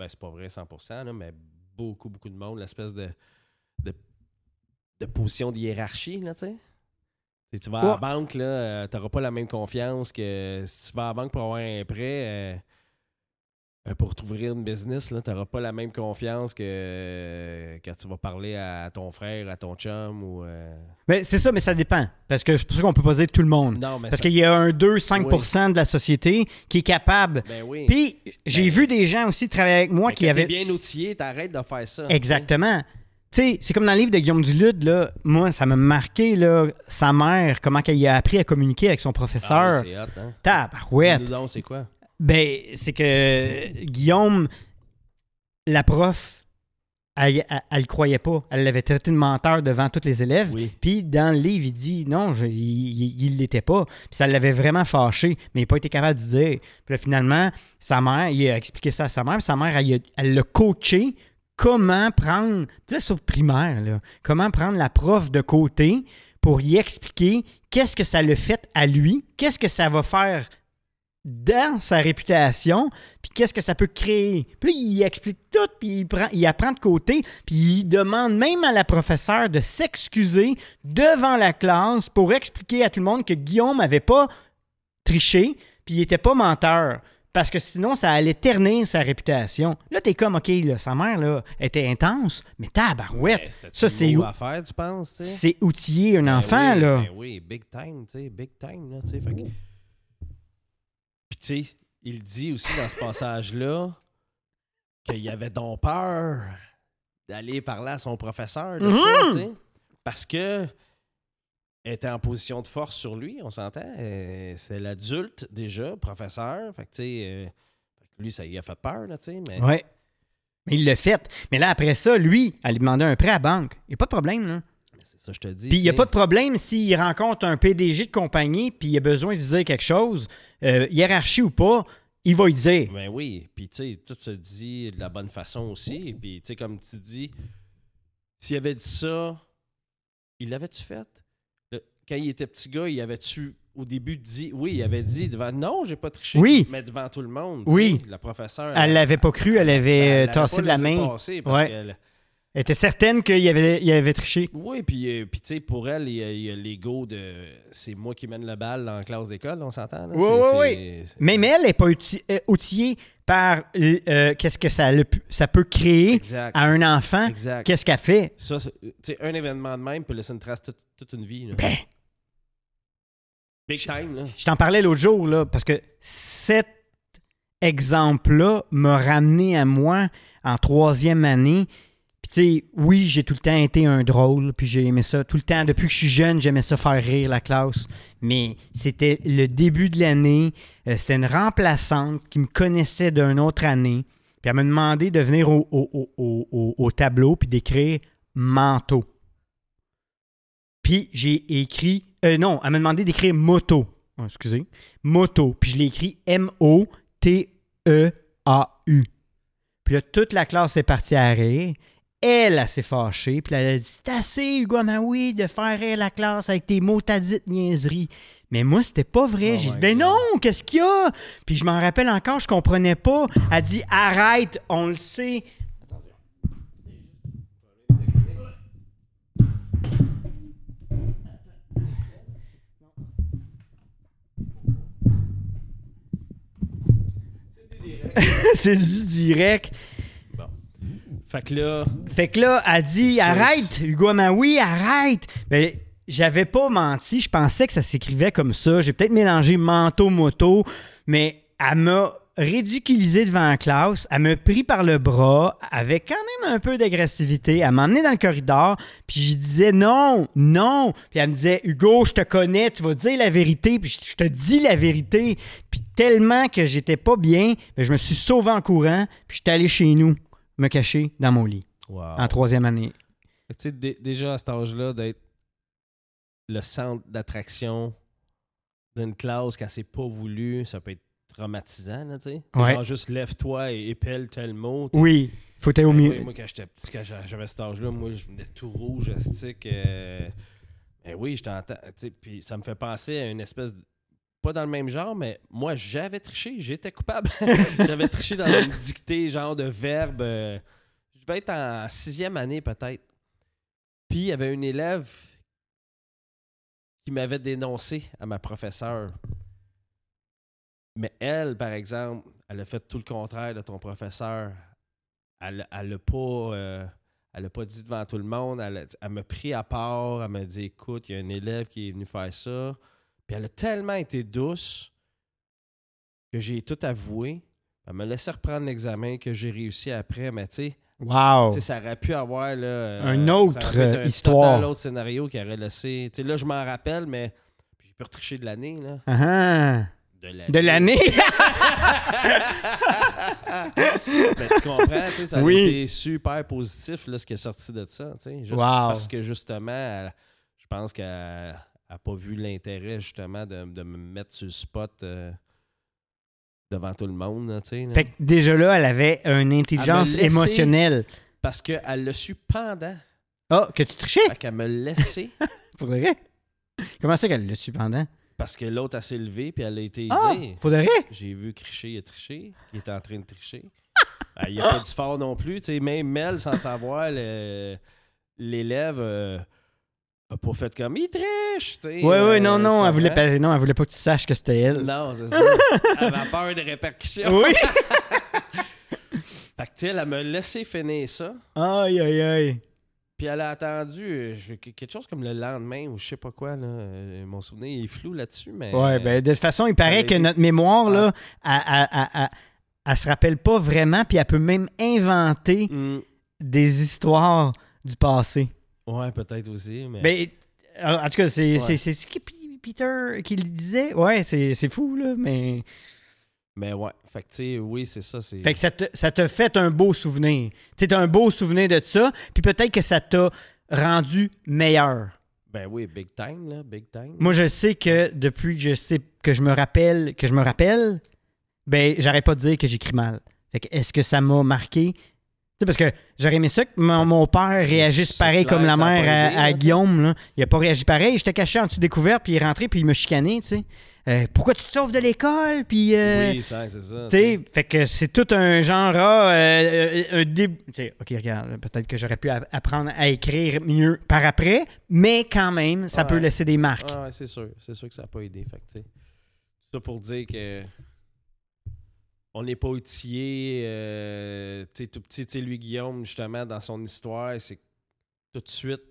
Ben, c'est pas vrai 100%, là, mais beaucoup, beaucoup de monde, l'espèce de, de, de position de hiérarchie, là, tu sais. Tu sais, tu vas à la banque, là, euh, t'auras pas la même confiance que si tu vas à la banque pour avoir un prêt. euh, euh, pour t'ouvrir une business, là, t'auras pas la même confiance que euh, quand tu vas parler à ton frère, à ton chum ou. euh, Ben, c'est ça, mais ça dépend. Parce que c'est pour ça qu'on peut pas dire tout le monde. Non, mais Parce ça- qu'il y a un 2-5% de la société qui est capable. Ben oui. Puis, j'ai Ben- vu des gens aussi travailler avec moi Mais qui avaient. bien outillé, t'arrêtes de faire ça. Exactement. Tu sais, c'est comme dans le livre de Guillaume Dulude, là. Moi, ça m'a marqué, là, sa mère, comment elle a appris à communiquer avec son Ah professeur. oui, c'est hot, hein? C'est quoi? Ben, c'est que Guillaume, la prof, elle, le croyait pas. Elle l'avait traité de menteur devant tous les élèves. Oui. Puis dans le livre, il dit non, je- il il l'était pas. Puis ça l'avait vraiment fâché, mais il n'a pas été capable de dire. Puis là, finalement, sa mère, il a expliqué ça à sa mère. puis sa mère, elle l'a coaché comment prendre, là, sur primaire, comment prendre la prof de côté pour y expliquer qu'est-ce que ça le fait à lui, qu'est-ce que ça va faire dans sa réputation, puis qu'est-ce que ça peut créer. Puis il explique tout, puis il, prend, il apprend de côté, puis il demande même à la professeure de s'excuser devant la classe pour expliquer à tout le monde que Guillaume n'avait pas triché, puis il n'était pas menteur. Parce que sinon, ça allait ternir sa réputation. Là, t'es comme, OK, là, sa mère, là, était intense, mais tabarouette, Mais c'était-tu ça, c'est où- faire, tu penses, c'est outiller un Ben enfant, oui, là. ben oui, big time, tu sais, big time, là, tu sais. fait que- Puis, tu sais, il dit aussi dans ce passage-là qu'il avait donc peur d'aller parler à son professeur Mhm. tu sais. Parce que était en position de force sur lui, on s'entend. Euh, C'est l'adulte déjà, professeur. Fait que, tu sais, euh, fait que lui, ça lui a fait peur, là, tu sais. Mais Ouais. Mais il l'a fait. Mais là, après ça, lui, elle lui demandait un prêt à la banque. Il n'y a pas de problème, là. c'est ça, je te dis. Puis il n'y a pas de problème s'il rencontre un PDG de compagnie puis il a besoin de se dire quelque chose, euh, hiérarchie ou pas, il va y dire. Ben oui, puis tu sais, tout se dit de la bonne façon aussi. Puis tu sais, comme tu dis, s'il avait dit ça, il l'avait-tu fait? Quand il était petit gars, il avait-tu au début dit oui, il avait dit devant non, j'ai pas triché, Oui. mais devant tout le monde. Oui. tu sais, la professeure. Elle l'avait pas cru, elle avait elle tassé de la main. parce Ouais. Elle était certaine qu'il avait, il avait triché. Oui, puis, euh, puis tu sais, pour elle, il y a, il y a l'ego de c'est moi qui mène le bal la classe d'école, on s'entend? Oui, oui, oui. Même elle n'est pas euh, outillée par euh, qu'est-ce que ça, le ça peut créer Exact. à un enfant. Exact. Qu'est-ce qu'elle fait? Ça, c'est- tu sais, un événement de même peut laisser une trace toute, toute une vie. là. Ben, Big time, là. je t'en parlais l'autre jour, là, parce que cet exemple-là m'a ramené à moi en troisième année. Oui, j'ai tout le temps été un drôle, puis j'ai aimé ça. Tout le temps, depuis que je suis jeune, j'aimais ça faire rire la classe. Mais c'était le début de l'année. euh, c'était une remplaçante qui me connaissait d'une autre année. Puis elle m'a demandé de venir au, au- au- au- au- au tableau puis d'écrire manteau. Puis j'ai écrit. euh, non, elle m'a demandé d'écrire moto. Excusez. Moto. Puis je l'ai écrit M-O-T-E-A-U. Puis là, toute la classe est partie à rire. Elle, elle s'est fâchée. Puis elle a dit C'est assez, Hugo Maui, de faire rire la classe avec tes mots, t'as dit niaiseries. Mais moi, c'était pas vrai. Oh J'ai dit Ben God. non, qu'est-ce qu'il y a? Puis je m'en rappelle encore, je comprenais pas. Elle dit Arrête, on le sait. C'est du direct. Fait que là, Fait que là, elle dit. Arrête, Hugo Maui, arrête. Ben, j'avais pas menti, je pensais que ça s'écrivait comme ça. J'ai peut-être mélangé manteau, moto, mais elle m'a ridiculisé devant la classe. Elle m'a pris par le bras avec quand même un peu d'agressivité. Elle m'a emmené dans le corridor, puis je disais non, non. Puis elle me disait Hugo, je te connais, tu vas dire la vérité, puis je te dis la vérité. Puis tellement que j'étais pas bien, ben, je me suis sauvé en courant, puis je suis allé chez nous me cacher dans mon lit wow. en troisième année. Que, tu sais, dé- déjà à cet âge-là, d'être le centre d'attraction d'une classe quand c'est pas voulu, ça peut être traumatisant, là, tu sais. Ouais. Genre juste lève-toi et épelle tel mot. t'sais. Oui, faut être au Ben mieux. moi, quand j'étais petit, quand j'a- j'avais cet âge-là, moi, je venais tout rouge, astique. Euh... Ben oui, je t'entends. sais, Puis ça me fait penser à une espèce. Pas dans le même genre, mais moi, j'avais triché. J'étais coupable. j'avais triché dans une dictée, genre de verbe. euh, Je devais être en sixième année, peut-être. Puis il y avait une élève qui m'avait dénoncé à ma professeure. Mais elle, par exemple, elle a fait tout le contraire de ton professeur. Elle elle l'a pas, euh, elle pas dit devant tout le monde. Elle, elle m'a pris à part. Elle m'a dit écoute, il y a un élève qui est venu faire ça. Puis elle a tellement été douce que j'ai tout avoué. Elle m'a laissé reprendre l'examen que j'ai réussi après. Mais tu sais, Wow. ça aurait pu avoir là, euh, Un autre, euh, un histoire. total autre scénario qui aurait laissé. Tu sais, là, je m'en rappelle, mais j'ai pu retricher de l'année. là. Ah ah. De l'année. De l'année. Ben, tu comprends, ça Oui. a été super positif là, ce qui est sorti de ça. Juste Wow. parce que justement, elle- je pense qu'elle n'a pas vu l'intérêt justement de, de me mettre sur le spot euh, devant tout le monde. là, là. fait que déjà là, elle avait une intelligence émotionnelle. Parce qu'elle l'a su pendant. Ah, que tu trichais? Fait qu'elle me laissé Pour de vrai? Comment ça qu'elle l'a su pendant? parce que l'autre a s'est levé puis elle a été Ah, dire. pour de vrai? J'ai vu tricher, il a triché. Il était en train de tricher. Ben, il a pas dit fort non plus. Tu sais, même Mel, sans savoir, l'élève euh, a pas fait comme il triche. tu sais. Oui, oui, Euh, non, tu non, elle voulait pas, non, elle voulait pas que tu saches que c'était elle. Non, c'est ça. Elle avait peur des répercussions. Oui! Fait que, tu sais, elle m'a laissé finir ça. Aïe, aïe, aïe. Puis elle a attendu euh, je- quelque chose comme le lendemain ou je sais pas quoi. Là. Euh, Mon souvenir est flou là-dessus, mais. Ouais, ben de toute façon, il paraît que été- notre mémoire, là, elle, elle, elle- se rappelle pas vraiment, puis elle peut même inventer Hmm, des histoires du passé. Ouais, peut-être aussi. Mais... Ben, en tout cas, c'est Ouais. ce que Peter qui le disait. Ouais, c'est fou, là, mais... mais ouais. Fait que, tu sais, oui, c'est ça. Fait que ça te, ça te fait un beau souvenir. Tu un beau souvenir de ça, puis peut-être que ça t'a rendu meilleur. Ben oui, big time, là. Big time. Moi, je sais que depuis que je sais que je me rappelle, que je me rappelle, ben, j'arrête pas de dire que j'écris mal. Fait que est-ce que ça m'a marqué? Parce que j'aurais aimé ça que mon, mon père réagisse pareil clair comme la mère à, Guillaume. Là. Il a pas réagi pareil. J'étais caché en dessous des couverts, puis il est rentré, puis il m'a chicané, tu sais. Euh, pourquoi tu te sauves de l'école? Puis. euh, Oui, c'est ça. fait que c'est tout un genre euh, un dé- ok regarde peut-être que j'aurais pu apprendre à écrire mieux par après mais quand même ça Ouais. peut laisser des marques Ah ouais, c'est sûr. C'est sûr que ça n'a pas aidé. Fait que, tu sais, ça pour dire que on n'est pas outillé. euh, tu sais, tout petit, tu sais, lui, Guillaume, justement, dans son histoire, c'est que tout de suite,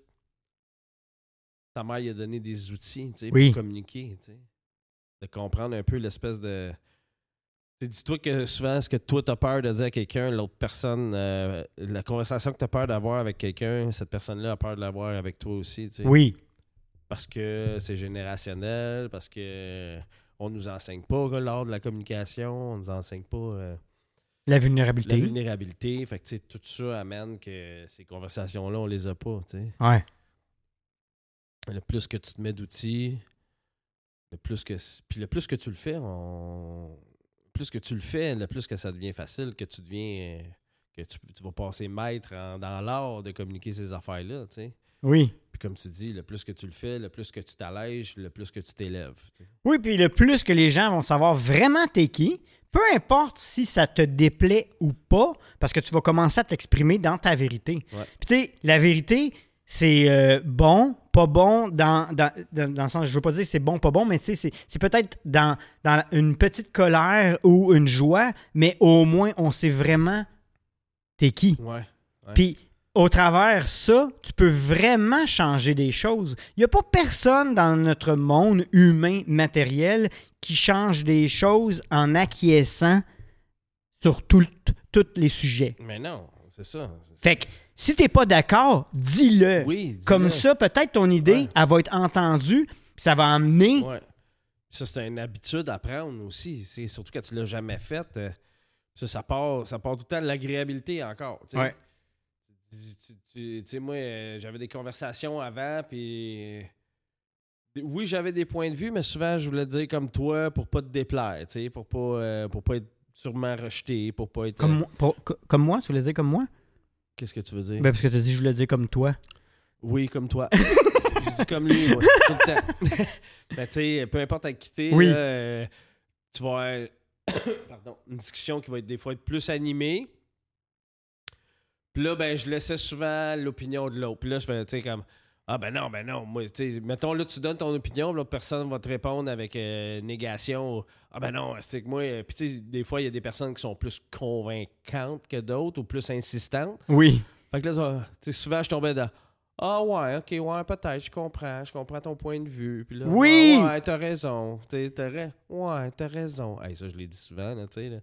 ta mère lui a donné des outils tu sais, Oui. pour communiquer. tu sais. De comprendre un peu l'espèce de. Dis-toi que souvent, ce que toi, tu as peur de dire à quelqu'un, l'autre personne, euh, la conversation que tu as peur d'avoir avec quelqu'un, cette personne-là a peur de l'avoir avec toi aussi. tu sais oui parce que c'est générationnel, parce que on nous enseigne pas lors de la communication, on nous enseigne pas euh, la la vulnérabilité vulnérabilité. Fait que tout ça amène que ces conversations-là, on les a pas. tu sais. ouais Le plus que tu te mets d'outils, le plus que puis le plus que tu le fais, on plus que tu le fais, le plus que ça devient facile, que tu deviens que tu, tu vas passer maître en- dans l'art de communiquer ces affaires-là. tu sais. Oui Puis comme tu dis, le plus que tu le fais, le plus que tu t'allèges, le plus que tu t'élèves. tu sais. oui puis le plus que les gens vont savoir vraiment t'es qui peu importe si ça te déplaît ou pas parce que tu vas commencer à t'exprimer dans ta vérité Ouais. Puis tu sais, la vérité, c'est euh, bon, pas bon, dans, dans, dans, dans le sens, je veux pas dire c'est bon, pas bon, mais tu sais, c'est, c'est peut-être dans, dans une petite colère ou une joie, mais au moins, on sait vraiment t'es qui. Ouais. Puis au travers ça, tu peux vraiment changer des choses. Il n'y a pas personne dans notre monde humain matériel qui change des choses en acquiesçant sur tous les sujets. Mais non, c'est ça. Fait que si t'es pas d'accord, dis-le. Oui. Comme ça, peut-être ton idée, Ouais. elle va être entendue, puis ça va amener. Ouais. Ça, c'est une habitude à prendre aussi. Surtout quand tu l'as jamais fait. euh, ça, ça part, ça part tout le temps de l'agréabilité encore. Ouais. Tu- tu- tu tu sais, moi, euh, j'avais des conversations avant, puis. Oui, j'avais des points de vue, mais souvent, je voulais dire comme toi pour pas te déplaire, tu sais, pour pas, euh, pour pas être sûrement rejeté, pour pas être. Comme, euh, moi, pour- comme moi, tu voulais dire comme moi? Qu'est-ce que tu veux dire? Ben, parce que tu dit je voulais dire comme toi. Oui, comme toi. Je dis comme lui, moi, tout le temps. Mais tu sais, peu importe à qui t'es, Oui. là, euh, tu vas pardon, une discussion qui va être des fois être plus animée. Puis là, ben, je laissais souvent l'opinion de l'autre. Puis là, je fais, tu sais, comme, ah ben non, ben non, moi, tu sais, mettons, là, tu donnes ton opinion, puis l'autre personne va te répondre avec euh, négation. Ah ben non, c'est que moi, euh, puis tu sais, des fois, il y a des personnes qui sont plus convaincantes que d'autres ou plus insistantes. Oui. Fait que là, tu sais, souvent, je tombais dans Ah ouais, ok, ouais, peut-être, je comprends, je comprends ton point de vue. Puis là, Oui! Ouais, ouais, t'as raison. T'as ra- Ouais, t'as raison. Hey, ça, je l'ai dit souvent, là, tu sais. là.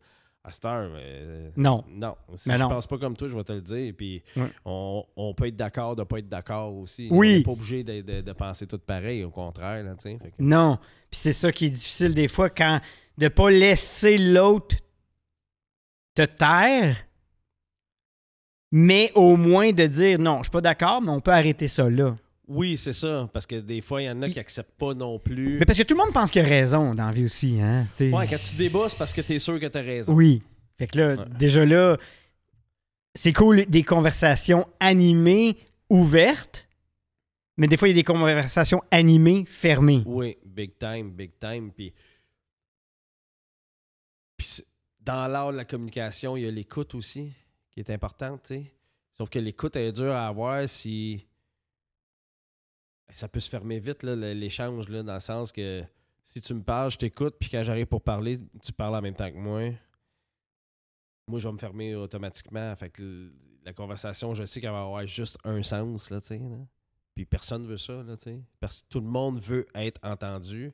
À cette heure, mais, euh, Non. non. Si Mais je non. pense pas comme toi, je vais te le dire. Puis on, on peut être d'accord de pas être d'accord aussi. Oui. On n'est pas obligé de, de- de penser tout pareil, au contraire, là. Fait que- Non. Puis c'est ça qui est difficile des fois, quand de pas laisser l'autre te taire, mais au moins de dire non, je suis pas d'accord, mais on peut arrêter ça là. Oui, c'est ça. Parce que des fois, il y en a qui acceptent pas non plus. Mais parce que tout le monde pense qu'il a raison dans la vie aussi, hein. tu. Ouais, quand tu débats, c'est parce que t'es sûr que t'as raison. Oui. Fait que là, Ouais. déjà là, c'est cool des conversations animées, ouvertes, mais des fois, il y a des conversations animées, fermées. Oui, big time, big time. Puis, puis dans l'art de la communication, il y a l'écoute aussi, qui est importante, tu sais. Sauf que l'écoute elle est dure à avoir si. Ça peut se fermer vite, l'échange, dans le sens que si tu me parles, je t'écoute, puis quand j'arrive pour parler, tu parles en même temps que moi. Moi, je vais me fermer automatiquement. Fait que la conversation, je sais qu'elle va avoir juste un sens, là, tu sais. Puis personne veut ça, là, tu sais. Parce que tout le monde veut être entendu,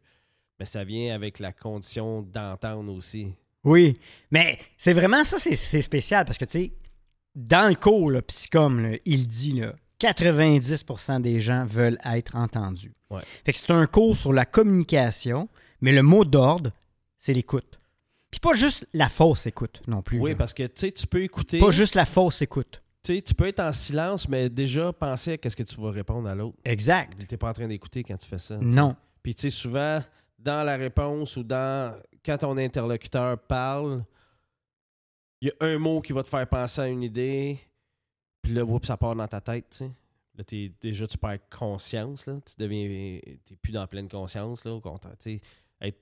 mais ça vient avec la condition d'entendre aussi. Oui. Mais c'est vraiment ça, c'est spécial parce que, tu sais, dans le cours, là, Psychom, il dit, là, 90% des gens veulent être entendus. Ouais. Fait que c'est un cours sur la communication, mais le mot d'ordre, c'est l'écoute. Puis pas juste la fausse écoute non plus. Oui, là. parce que tu peux écouter. Pas juste la fausse écoute. Tu peux être en silence, mais déjà penser à ce que tu vas répondre à l'autre. Exact. Tu n'es pas en train d'écouter quand tu fais ça. Non. Puis tu sais, souvent, dans la réponse ou dans quand ton interlocuteur parle, il y a un mot qui va te faire penser à une idée. Puis là, whoop, ça part dans ta tête, tu sais. Là, t'es, déjà, tu perds conscience, là. Tu deviens... T'es plus dans pleine conscience, là, au contraire, tu. Être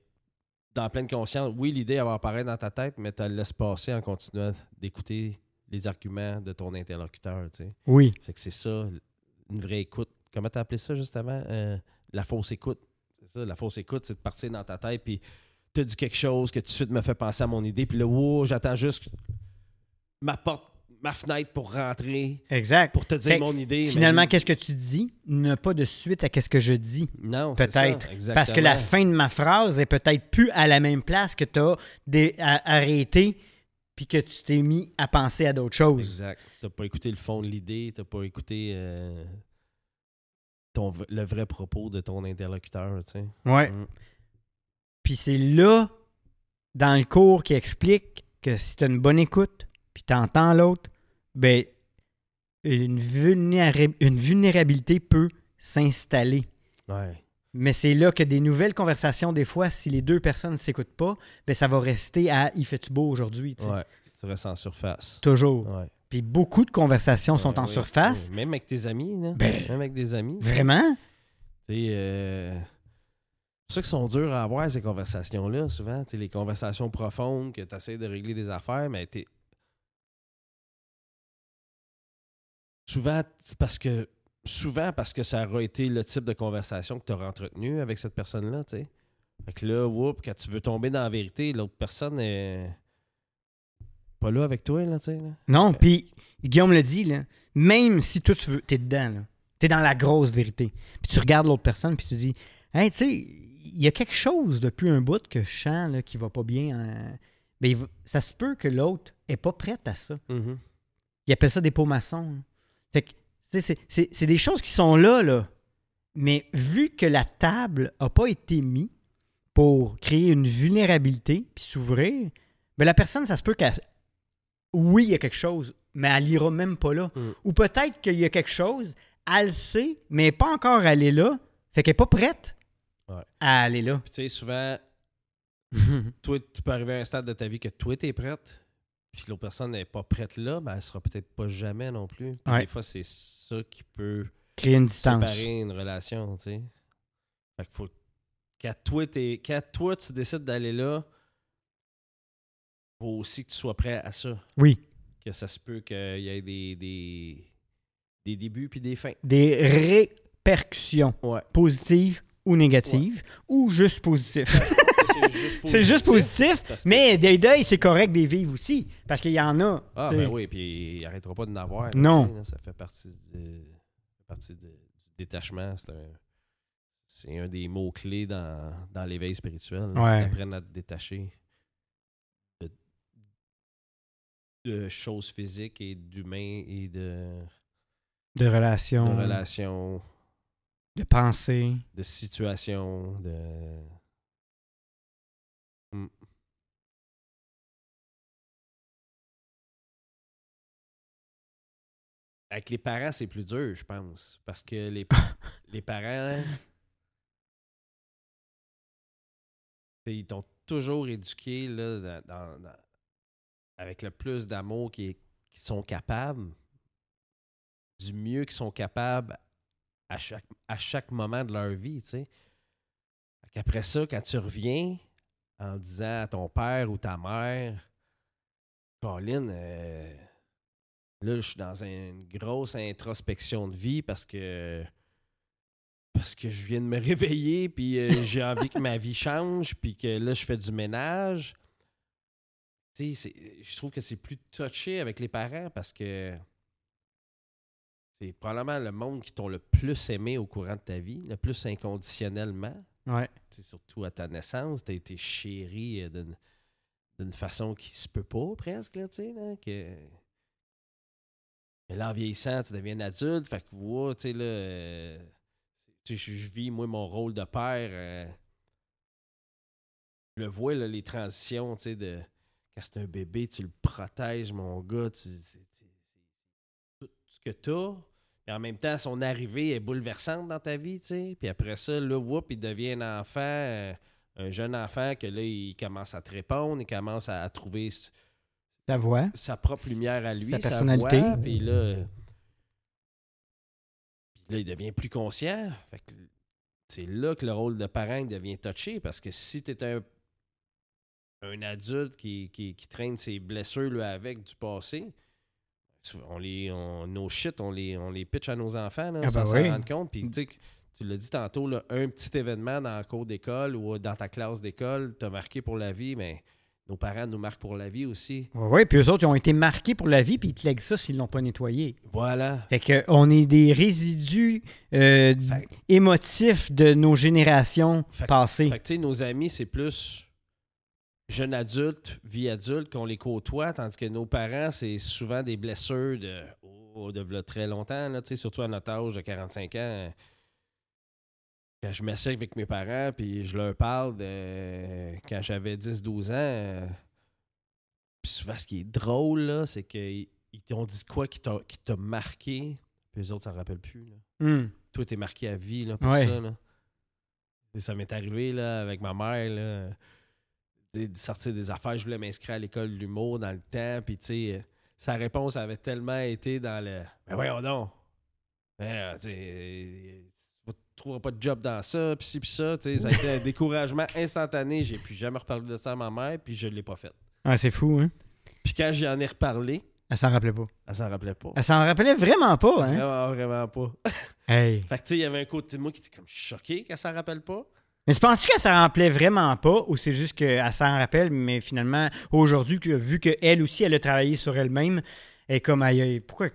dans pleine conscience, oui, l'idée, elle va apparaître dans ta tête, mais tu la laisses passer en continuant d'écouter les arguments de ton interlocuteur, tu sais. Oui. Fait que c'est ça, une vraie écoute. Comment t'as appelé ça, justement? Euh, la fausse écoute. C'est ça, la fausse écoute, c'est de partir dans ta tête, puis t'as dit quelque chose que tout de suite me fait penser à mon idée, puis là, wow, j'attends juste ma porte, ma fenêtre pour rentrer, Exact. pour te dire Fait mon idée. mais- Finalement, qu'est-ce que tu dis n'a pas de suite à qu'est-ce que je dis. non, Peut-être. Parce que la fin de ma phrase est peut-être plus à la même place que tu as arrêté puis que tu t'es mis à penser à d'autres choses. Exact. T'as pas écouté le fond de l'idée, t'as pas écouté euh, ton, le vrai propos de ton interlocuteur, tu sais. Ouais. Mm. Puis c'est là, dans le cours, qui explique que si tu as une bonne écoute, puis tu entends l'autre, ben, une, vulnéra- une vulnérabilité peut s'installer. Ouais. Mais c'est là que des nouvelles conversations, des fois, si les deux personnes ne s'écoutent pas, ben, ça va rester à « il fait-tu beau aujourd'hui? » tu. Ouais. Tu restes en surface. Toujours. Ouais. Puis beaucoup de conversations sont en oui, surface. oui. Même avec tes amis, là. Ben, Même avec des amis. Vraiment? Euh, c'est pour ça qu'ils sont durs à avoir, ces conversations-là, souvent. Les conversations profondes, que tu essaies de régler des affaires, mais t'es. Souvent, parce que. Souvent, parce que ça aura été le type de conversation que tu auras entretenu avec cette personne-là, tu sais. Fait que là, whoop, quand tu veux tomber dans la vérité, l'autre personne est pas là avec toi, là, tu sais. Non, puis Guillaume le dit, là, même si toi, tu veux, t'es dedans, là, t'es dans la grosse vérité, puis tu regardes l'autre personne, puis tu dis, hey, tu sais, il y a quelque chose depuis un bout que je sens là, qui va pas bien. hein. Va- ça se peut que l'autre est pas prête à ça. Mhm. Il appelle ça des pots maçons. Fait que, c'est- c'est c'est des choses qui sont là, là. Mais vu que la table n'a pas été mise pour créer une vulnérabilité puis s'ouvrir, ben la personne, ça se peut qu'elle. Oui, il y a quelque chose, mais elle n'ira même pas là. Mm. Ou peut-être qu'il y a quelque chose, elle le sait, mais elle n'est pas encore allée là. Fait qu'elle n'est pas prête Ouais. à aller là. Puis, tu sais, souvent, toi, tu peux arriver à un stade de ta vie que toi, tu es prête, puis l'autre personne n'est pas prête là, ben, elle sera peut-être pas jamais non plus. Ouais. Des fois, c'est ça qui peut Créer une distance. séparer une relation, tu sais. Fait qu'il faut. Quand toi, quand toi, tu décides d'aller là, faut aussi que tu sois prêt à ça. Oui. Que ça se peut qu'il y ait des, des, des débuts puis des fins. Des répercussions Ouais. positives ou négatives, ou juste positives. c'est juste positif, que- mais des deuils, c'est correct des vivre aussi. Parce qu'il y en a. Ah, ben oui, puis il arrêtera pas de n'avoir. Non. là, ça fait partie, de- partie de- du détachement. C'est un, c'est un des mots-clés dans, dans l'éveil spirituel. Ouais. D'apprendre à te détacher de, de choses physiques et d'humains et de, De de relations, relations, de pensées. de situations, de. Avec les parents, c'est plus dur, je pense. Parce que les, les parents. Ils t'ont toujours éduqué là, dans- dans- dans- avec le plus d'amour qu'ils qu'ils sont capables, du mieux qu'ils sont capables à chaque, à chaque moment de leur vie, tu qu'après ça, quand tu reviens en disant à ton père ou ta mère, Colin, euh, là, je suis dans une grosse introspection de vie parce que parce que je viens de me réveiller puis euh, j'ai envie que ma vie change puis que là, je fais du ménage. Tu sais, c'est- je trouve que c'est plus touché avec les parents parce que c'est probablement le monde qui t'ont le plus aimé au courant de ta vie, le plus inconditionnellement. Ouais. Tu sais, surtout à ta naissance, tu as été chéri euh, d'une, d'une façon qui se peut pas presque, là, tu sais, là, que... Mais là, en vieillissant, tu deviens adulte, fait que, tu sais, là, euh, je, vis, moi, mon rôle de père, euh, je le vois, là, les transitions, tu sais, de... Quand c'est un bébé, tu le protèges, mon gars, tu... tout ce que t'as, et en même temps, son arrivée est bouleversante dans ta vie, tu sais. Puis après ça, là, whoop, il devient un enfant, euh, un jeune enfant que là, il commence à te répondre, il commence à trouver s- Ta voix. sa propre lumière à lui, Sa sa, personnalité. voix. Puis là, Là, il devient plus conscient. Fait que c'est là que le rôle de parent devient touché parce que si tu es un, un adulte qui, qui, qui traîne ses blessures là, avec du passé, on les, on, nos shit, on les, on les pitch à nos enfants là, Ah sans ben s'en oui. rendre compte. Puis, tu sais, tu l'as dit tantôt, là, un petit événement dans le cours d'école ou dans ta classe d'école t'a marqué pour la vie, mais nos parents nous marquent pour la vie aussi. Oui, ouais, puis eux autres, ils ont été marqués pour la vie, puis ils te lèguent ça s'ils l'ont pas nettoyé. Voilà. Fait que on est des résidus euh, Fait- émotifs de nos générations Fait passées. Fait que, tu sais, nos amis, c'est plus jeune adulte, vie adulte qu'on les côtoie, tandis que nos parents, c'est souvent des blessures de, oh, de très longtemps, là, surtout à notre âge de 45 ans. Quand je m'assieds avec mes parents, puis je leur parle de quand j'avais 10-12 ans, euh, puis souvent, ce qui est drôle, là, c'est qu'ils ils t'ont dit quoi qui t'a qui t'a marqué, puis les autres, ça ne rappellent plus. Là Hum. toi, t'es marqué à vie là, pour Ouais. ça. Là. Et ça m'est arrivé là, avec ma mère. Là, de sortir des affaires. Je voulais m'inscrire à l'école de l'humour dans le temps. Puis, tu sais, euh, sa réponse avait tellement été dans le Ben voyons donc. Ben, là, trouveras pas de job dans ça. Puis, ci, puis ça. Tu sais, ça a été un découragement instantané. J'ai plus jamais reparlé de ça à ma mère. Puis, je l'ai pas fait. Ah, c'est fou, hein? Puis, quand j'y en ai reparlé, Elle s'en rappelait pas. elle s'en rappelait pas. Elle s'en rappelait vraiment pas, hein? Vraiment, vraiment pas. Hey. Fait que, tu sais, il y avait un côté de moi qui était comme choqué qu'elle s'en rappelle pas. Mais tu penses qu'elle s'en rappelait vraiment pas ou c'est juste qu'elle s'en rappelle, mais finalement, aujourd'hui, vu qu'elle aussi, elle a travaillé sur elle-même, elle est comme aïe, aïe, pourquoi,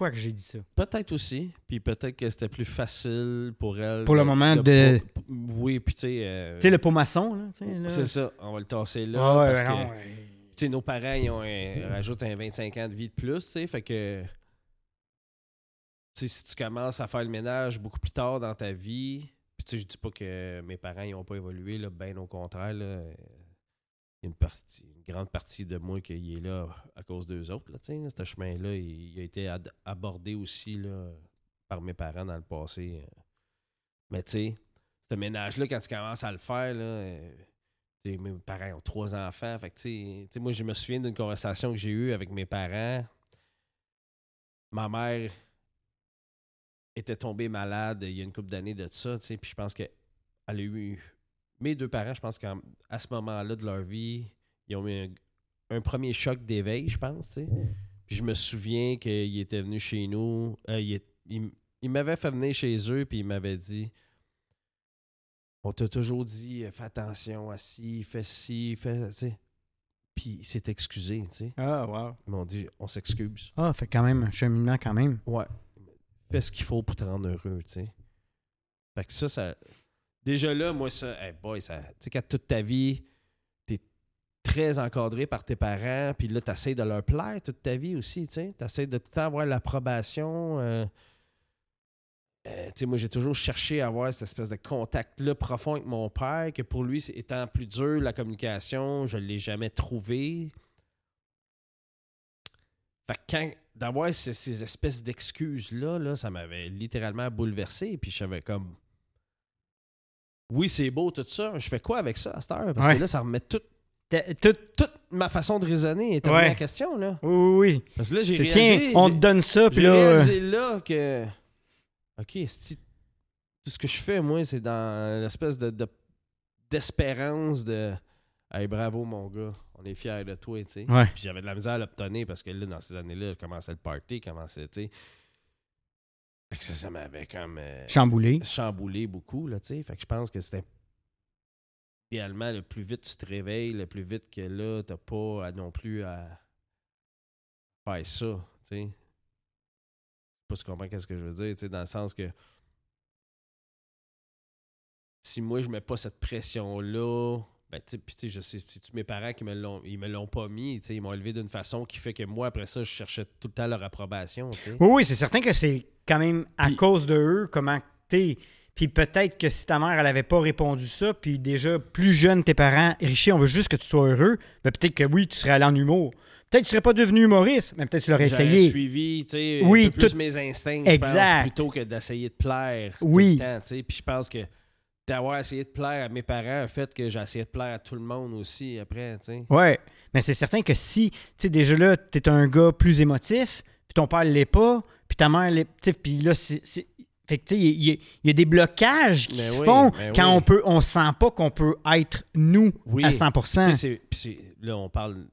pourquoi que j'ai dit ça? Peut-être aussi. Puis peut-être que c'était plus facile pour elle. Pour le moment de- Oui, puis tu sais. euh, Tu sais, le pot maçon, là? là. c'est ça. On va le tasser là. Ah ouais, parce ouais, que, ouais. tu sais, nos parents, ils ont un- rajoutent un 25 ans de vie de plus, tu sais. Fait que. Tu sais, si tu commences à faire le ménage beaucoup plus tard dans ta vie. Puis tu sais, je dis pas que mes parents, ils ont pas évolué, là. Ben au contraire, là. Une, grande partie de moi qui est là à cause d'eux autres. Là, ce chemin-là, il, a été abordé aussi là, par mes parents dans le passé. Mais tu sais, ce ménage-là, quand tu commences à le faire, là, euh, mes parents ont trois enfants. Fait que, moi, je me souviens d'une conversation que j'ai eue avec mes parents. Ma mère était tombée malade il y a une couple d'années de ça, puis je pense qu'elle a eu mes deux parents, je pense qu'à ce moment-là de leur vie, ils ont eu un, un premier choc d'éveil, je pense. tu sais. Puis je me souviens qu'il était venu chez nous. euh, il, est- il- il m'avait fait venir chez eux, puis il m'avait dit On t'a toujours dit, euh, fais attention à ci, fais ci, fais. tu sais. Puis il s'est excusé, tu sais. Ah, wow. Ils m'ont dit On s'excuse. Ah, fait quand même un cheminement quand même. Ouais. Fais ce qu'il faut pour te rendre heureux, tu sais. Fait que ça, ça. Déjà là, moi, ça, hey boy, ça. Tu sais, quand toute ta vie, t'es très encadré par tes parents, puis là, t'essayes de leur plaire toute ta vie aussi, tu sais. T'essayes de tout le temps avoir l'approbation. euh, euh, moi, j'ai toujours cherché à avoir cette espèce de contact-là profond avec mon père, que pour lui, étant plus dur, la communication, je ne l'ai jamais trouvé. Fait que quand d'avoir ces, ces espèces d'excuses-là, là, ça m'avait littéralement bouleversé. Puis je savais comme. Oui, c'est beau tout ça, je fais quoi avec ça à cette heure? Parce Ouais. que là, ça remet toute, Tout. toute ma façon de raisonner est remis Ouais. en question. Là. Oui, oui, oui. Parce que là, j'ai réalisé. tiens, on j'ai- te donne ça, puis j'ai là. euh, réalisé là que. OK, tout ce que je fais, moi, c'est dans l'espèce de, de- d'espérance de. Hey, bravo, mon gars. On est fiers de toi, tu sais. Ouais. Puis j'avais de la misère à l'obtenir parce que là, dans ces années-là, je commençais le party, commençais, tu sais. Fait que ça, ça m'avait comme euh, Chamboulé. chamboulé beaucoup, là, tu sais. Fait que je pense que c'était. Idéalement, le plus vite tu te réveilles, le plus vite que là, t'as pas à non plus à faire ça, tu sais pas si tu comprends qu'est-ce que je veux dire, tu sais, dans le sens que si moi je mets pas cette pression-là, ben tu sais, puis tu sais, je sais, c'est mes parents qui me l'ont, ils me l'ont pas mis, ils m'ont élevé d'une façon qui fait que moi après ça, je cherchais tout le temps leur approbation. Oui, oui, c'est certain que c'est quand même à Puis- cause de eux comment t'es. Puis peut-être que si ta mère, elle avait pas répondu ça, puis déjà plus jeune, tes parents, Richie, on veut juste que tu sois heureux, ben peut-être que oui, tu serais allé en humour. Peut-être que tu serais pas devenu humoriste, mais peut-être que tu l'aurais essayé. suivi, tu sais, Oui, un peu plus mes instincts, Exact. je pense, plutôt que d'essayer de plaire Oui. tout le temps, tu sais. Puis je pense que d'avoir essayé de plaire à mes parents a fait que j'ai essayé de plaire à tout le monde aussi après, tu sais. Ouais, mais c'est certain que si, tu sais, déjà là, t'es un gars plus émotif, puis ton père l'est pas, puis ta mère l'est, tu sais, puis là, c'est... Fait que, tu sais, il y, a- il y a des blocages qui Mais se oui, font quand oui. on peut, on sent pas qu'on peut être nous Oui. à Tu sais, 100%. c'est- puis là, on parle,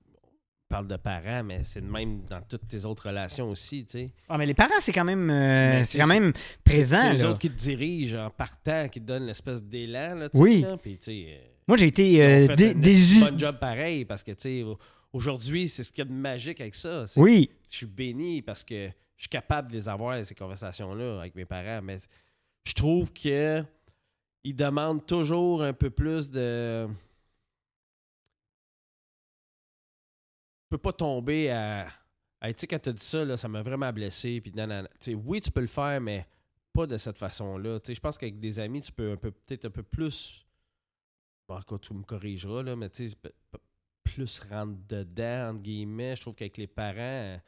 parle de parents, mais c'est de même dans toutes tes autres relations aussi, tu sais. Ah, mais les parents, c'est quand même, euh, c'est quand même présent. C'est là. autres qui te dirigent en partant, qui te donnent l'espèce d'élan, là, tu sais, Oui. là. Puis, euh, Moi, j'ai été euh, dé- un déçu. bon job pareil, parce que, tu sais, aujourd'hui, c'est ce qu'il y a de magique avec ça. Oui, Je suis béni parce que je suis capable de les avoir, ces conversations-là, avec mes parents, mais je trouve que ils demandent toujours un peu plus de... peux pas tomber à... Hey, tu sais, quand tu as dit ça, là, ça m'a vraiment blessé. Puis oui, tu peux le faire, mais pas de cette façon-là. Je pense qu'avec des amis, tu peux peu peut-être un peu plus. Bon, encore, tu me corrigeras, là, mais tu sais, plus rentrer dedans, entre guillemets. Je trouve qu'avec les parents.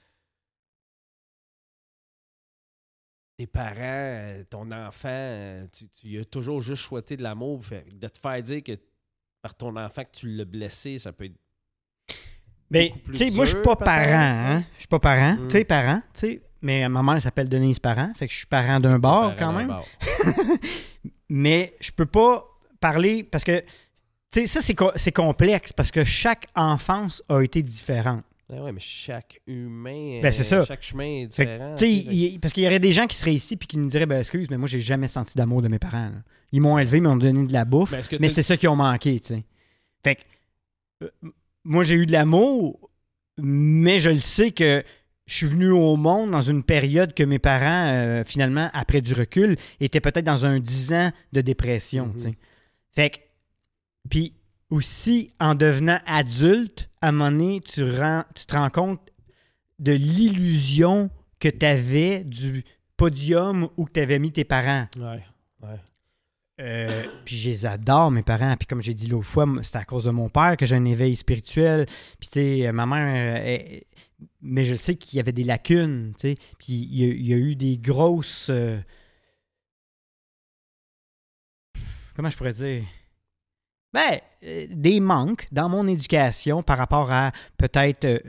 Tes parents, ton enfant, tu, tu as toujours juste souhaité de l'amour. De te faire dire que par ton enfant que tu l'as blessé, ça peut être. Mais, tu sais, moi, je suis pas parent, hein. Je suis pas parent. Mm. Tu sais, parent, tu sais. Mais ma mère elle s'appelle Denise Parent, fait que je suis parent d'un bord quand même. Mais je peux pas parler parce que, tu sais, ça, c'est co- c'est complexe parce que chaque enfance a été différente. Ben ouais, mais chaque humain, Ben, c'est ça. chaque chemin est différent. que- il- parce qu'il y aurait des gens qui seraient ici puis qui nous diraient ben, excuse, mais moi, j'ai jamais senti d'amour de mes parents. là. Ils m'ont élevé, ils m'ont donné de la bouffe, Mais c'est ça qui ont manqué, tu sais. Fait que, euh, moi, j'ai eu de l'amour, mais je le sais que je suis venu au monde dans une période que mes parents, euh, finalement, après du recul, étaient peut-être dans un 10 ans de dépression, Mhm. Fait que, puis aussi, en devenant adulte, à un moment donné, tu, rends- tu te rends compte de l'illusion que tu avais du podium où tu avais mis tes parents. Ouais, ouais. Euh, puis je les adore, mes parents. Puis comme j'ai dit l'autre fois, c'est à cause de mon père que j'ai un éveil spirituel. Puis tu sais, ma mère... euh, mais je sais qu'il y avait des lacunes, tu sais. Puis il y, a- eu des grosses... euh, comment je pourrais dire? Ben, des manques dans mon éducation par rapport à peut-être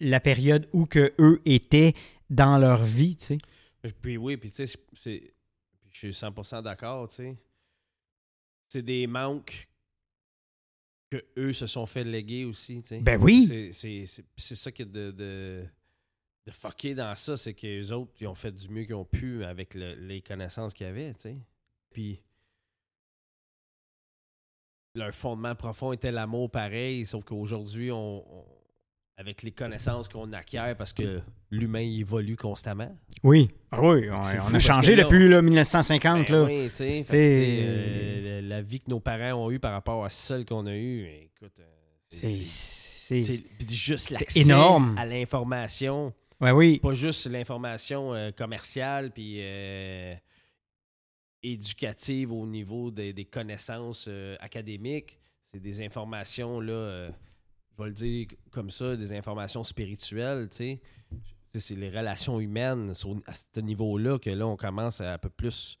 la période où que eux étaient dans leur vie, tu sais. Puis oui, puis tu sais, c'est- Je suis 100% d'accord, tu sais. C'est des manques que eux se sont fait léguer aussi. Ben oui. C'est- ça qui est de, de, de fucker dans ça, c'est que les autres, ils ont fait du mieux qu'ils ont pu avec le- les connaissances qu'ils avaient, tu sais. Puis leur fondement profond était l'amour pareil, sauf qu'aujourd'hui, on, on- avec les connaissances qu'on acquiert, parce que l'humain évolue constamment. Oui. Ah oui, on, a changé là, depuis là, 1950. Ben là. oui, T'sais, tu sais, euh, la, la vie que nos parents ont eue par rapport à celle qu'on a eue, écoute, euh, c'est- juste l'accès énorme. à l'information, Ouais, oui. pas juste l'information euh, commerciale puis euh, éducative au niveau des, des connaissances euh, académiques, c'est des informations là, euh, je vais le dire comme ça, des informations spirituelles, tu sais. C'est les relations humaines c'est au- à ce niveau-là que là, on commence à un peu plus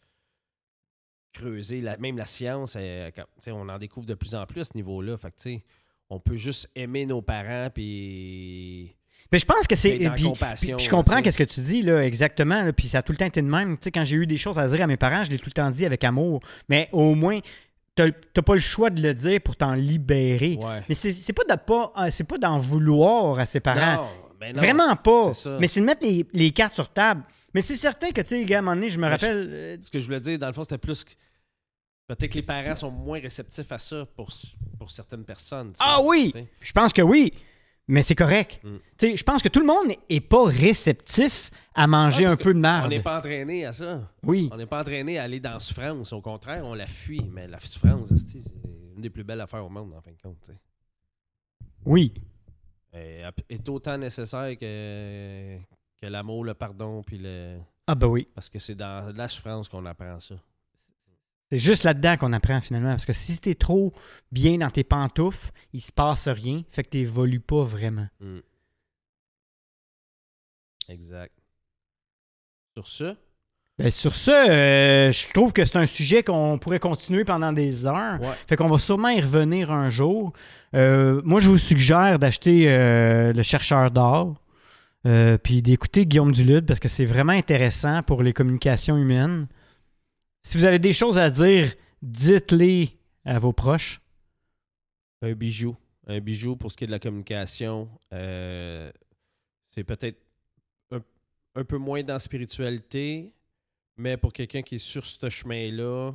creuser. La- même la science, euh, on en découvre de plus en plus à ce niveau-là. Fait que, tu sais, on peut juste aimer nos parents puis Mais je pense que c'est. Je comprends qu'est-ce que tu dis, là, exactement. là, puis ça a tout le temps été de même. Tu sais, quand j'ai eu des choses à dire à mes parents, je l'ai tout le temps dit avec amour. Mais au moins, t'as pas le choix de le dire pour t'en libérer. ouais. Mais c'est pas de pas. euh, C'est pas d'en vouloir à ses parents. Non, ben non. Vraiment pas. Mais c'est de mettre les, les cartes sur table. Mais c'est certain que, tu sais, gars, à un moment donné, je me Mais rappelle. euh, Ce que je voulais dire, dans le fond, c'était plus que peut-être que les parents sont moins réceptifs à ça pour, pour certaines personnes. Ah oui! Je pense que oui, mais c'est correct. Mm. Je pense que tout le monde n'est pas réceptif à manger Ah, un peu de On marde. n'est pas entraîné à ça. Oui. On n'est pas entraîné à aller dans la souffrance. Au contraire, on la fuit. Mais la souffrance, c'est une des plus belles affaires au monde, en fin de compte. Oui. Et est autant nécessaire que, que l'amour, le pardon, puis le. Ah ben oui. Parce que c'est dans la souffrance qu'on apprend ça. C'est juste là-dedans qu'on apprend finalement. Parce que si t'es trop bien dans tes pantoufles, il se passe rien. Fait que t'évolues pas vraiment. Mm. Exact. Sur ce, Ben, sur ce, euh, je trouve que c'est un sujet qu'on pourrait continuer pendant des heures. ouais. Fait qu'on va sûrement y revenir un jour. Euh, moi, je vous suggère d'acheter euh, Le Chercheur d'or. puis d'écouter Guillaume Dulude parce que c'est vraiment intéressant pour les communications humaines. Si vous avez des choses à dire, dites-les à vos proches. Un bijou. Un bijou pour ce qui est de la communication. Euh, c'est peut-être un, peu moins dans spiritualité, mais pour quelqu'un qui est sur ce chemin-là,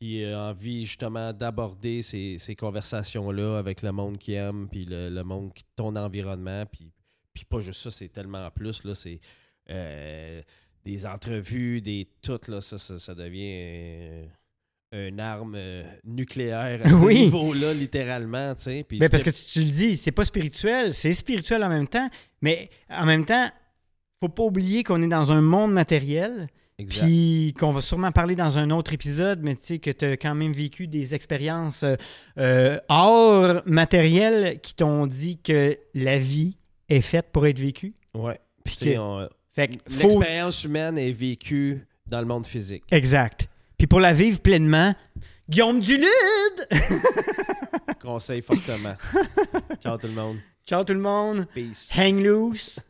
qui a envie justement d'aborder ces, conversations-là avec le monde qui aime, puis le, monde, ton environnement, puis, puis pas juste ça, c'est tellement plus, là, c'est euh, des entrevues, des tout, là, ça, ça, ça devient euh, une arme euh, nucléaire à ce Oui. niveau-là, littéralement, tu sais. puis Mais parce que tu, tu le dis, c'est pas spirituel, c'est spirituel en même temps, mais en même temps, faut pas oublier qu'on est dans un monde matériel, Exact. puis qu'on va sûrement parler dans un autre épisode, mais tu sais que tu as quand même vécu des expériences euh, hors matériel qui t'ont dit que la vie est faite pour être vécue. Ouais. Puis que- on- Fait que faut- L'expérience humaine est vécue dans le monde physique. Exact. Puis pour la vivre pleinement, Guillaume Dulude! Conseil fortement. Ciao tout le monde. Ciao tout le monde! Peace. Hang loose!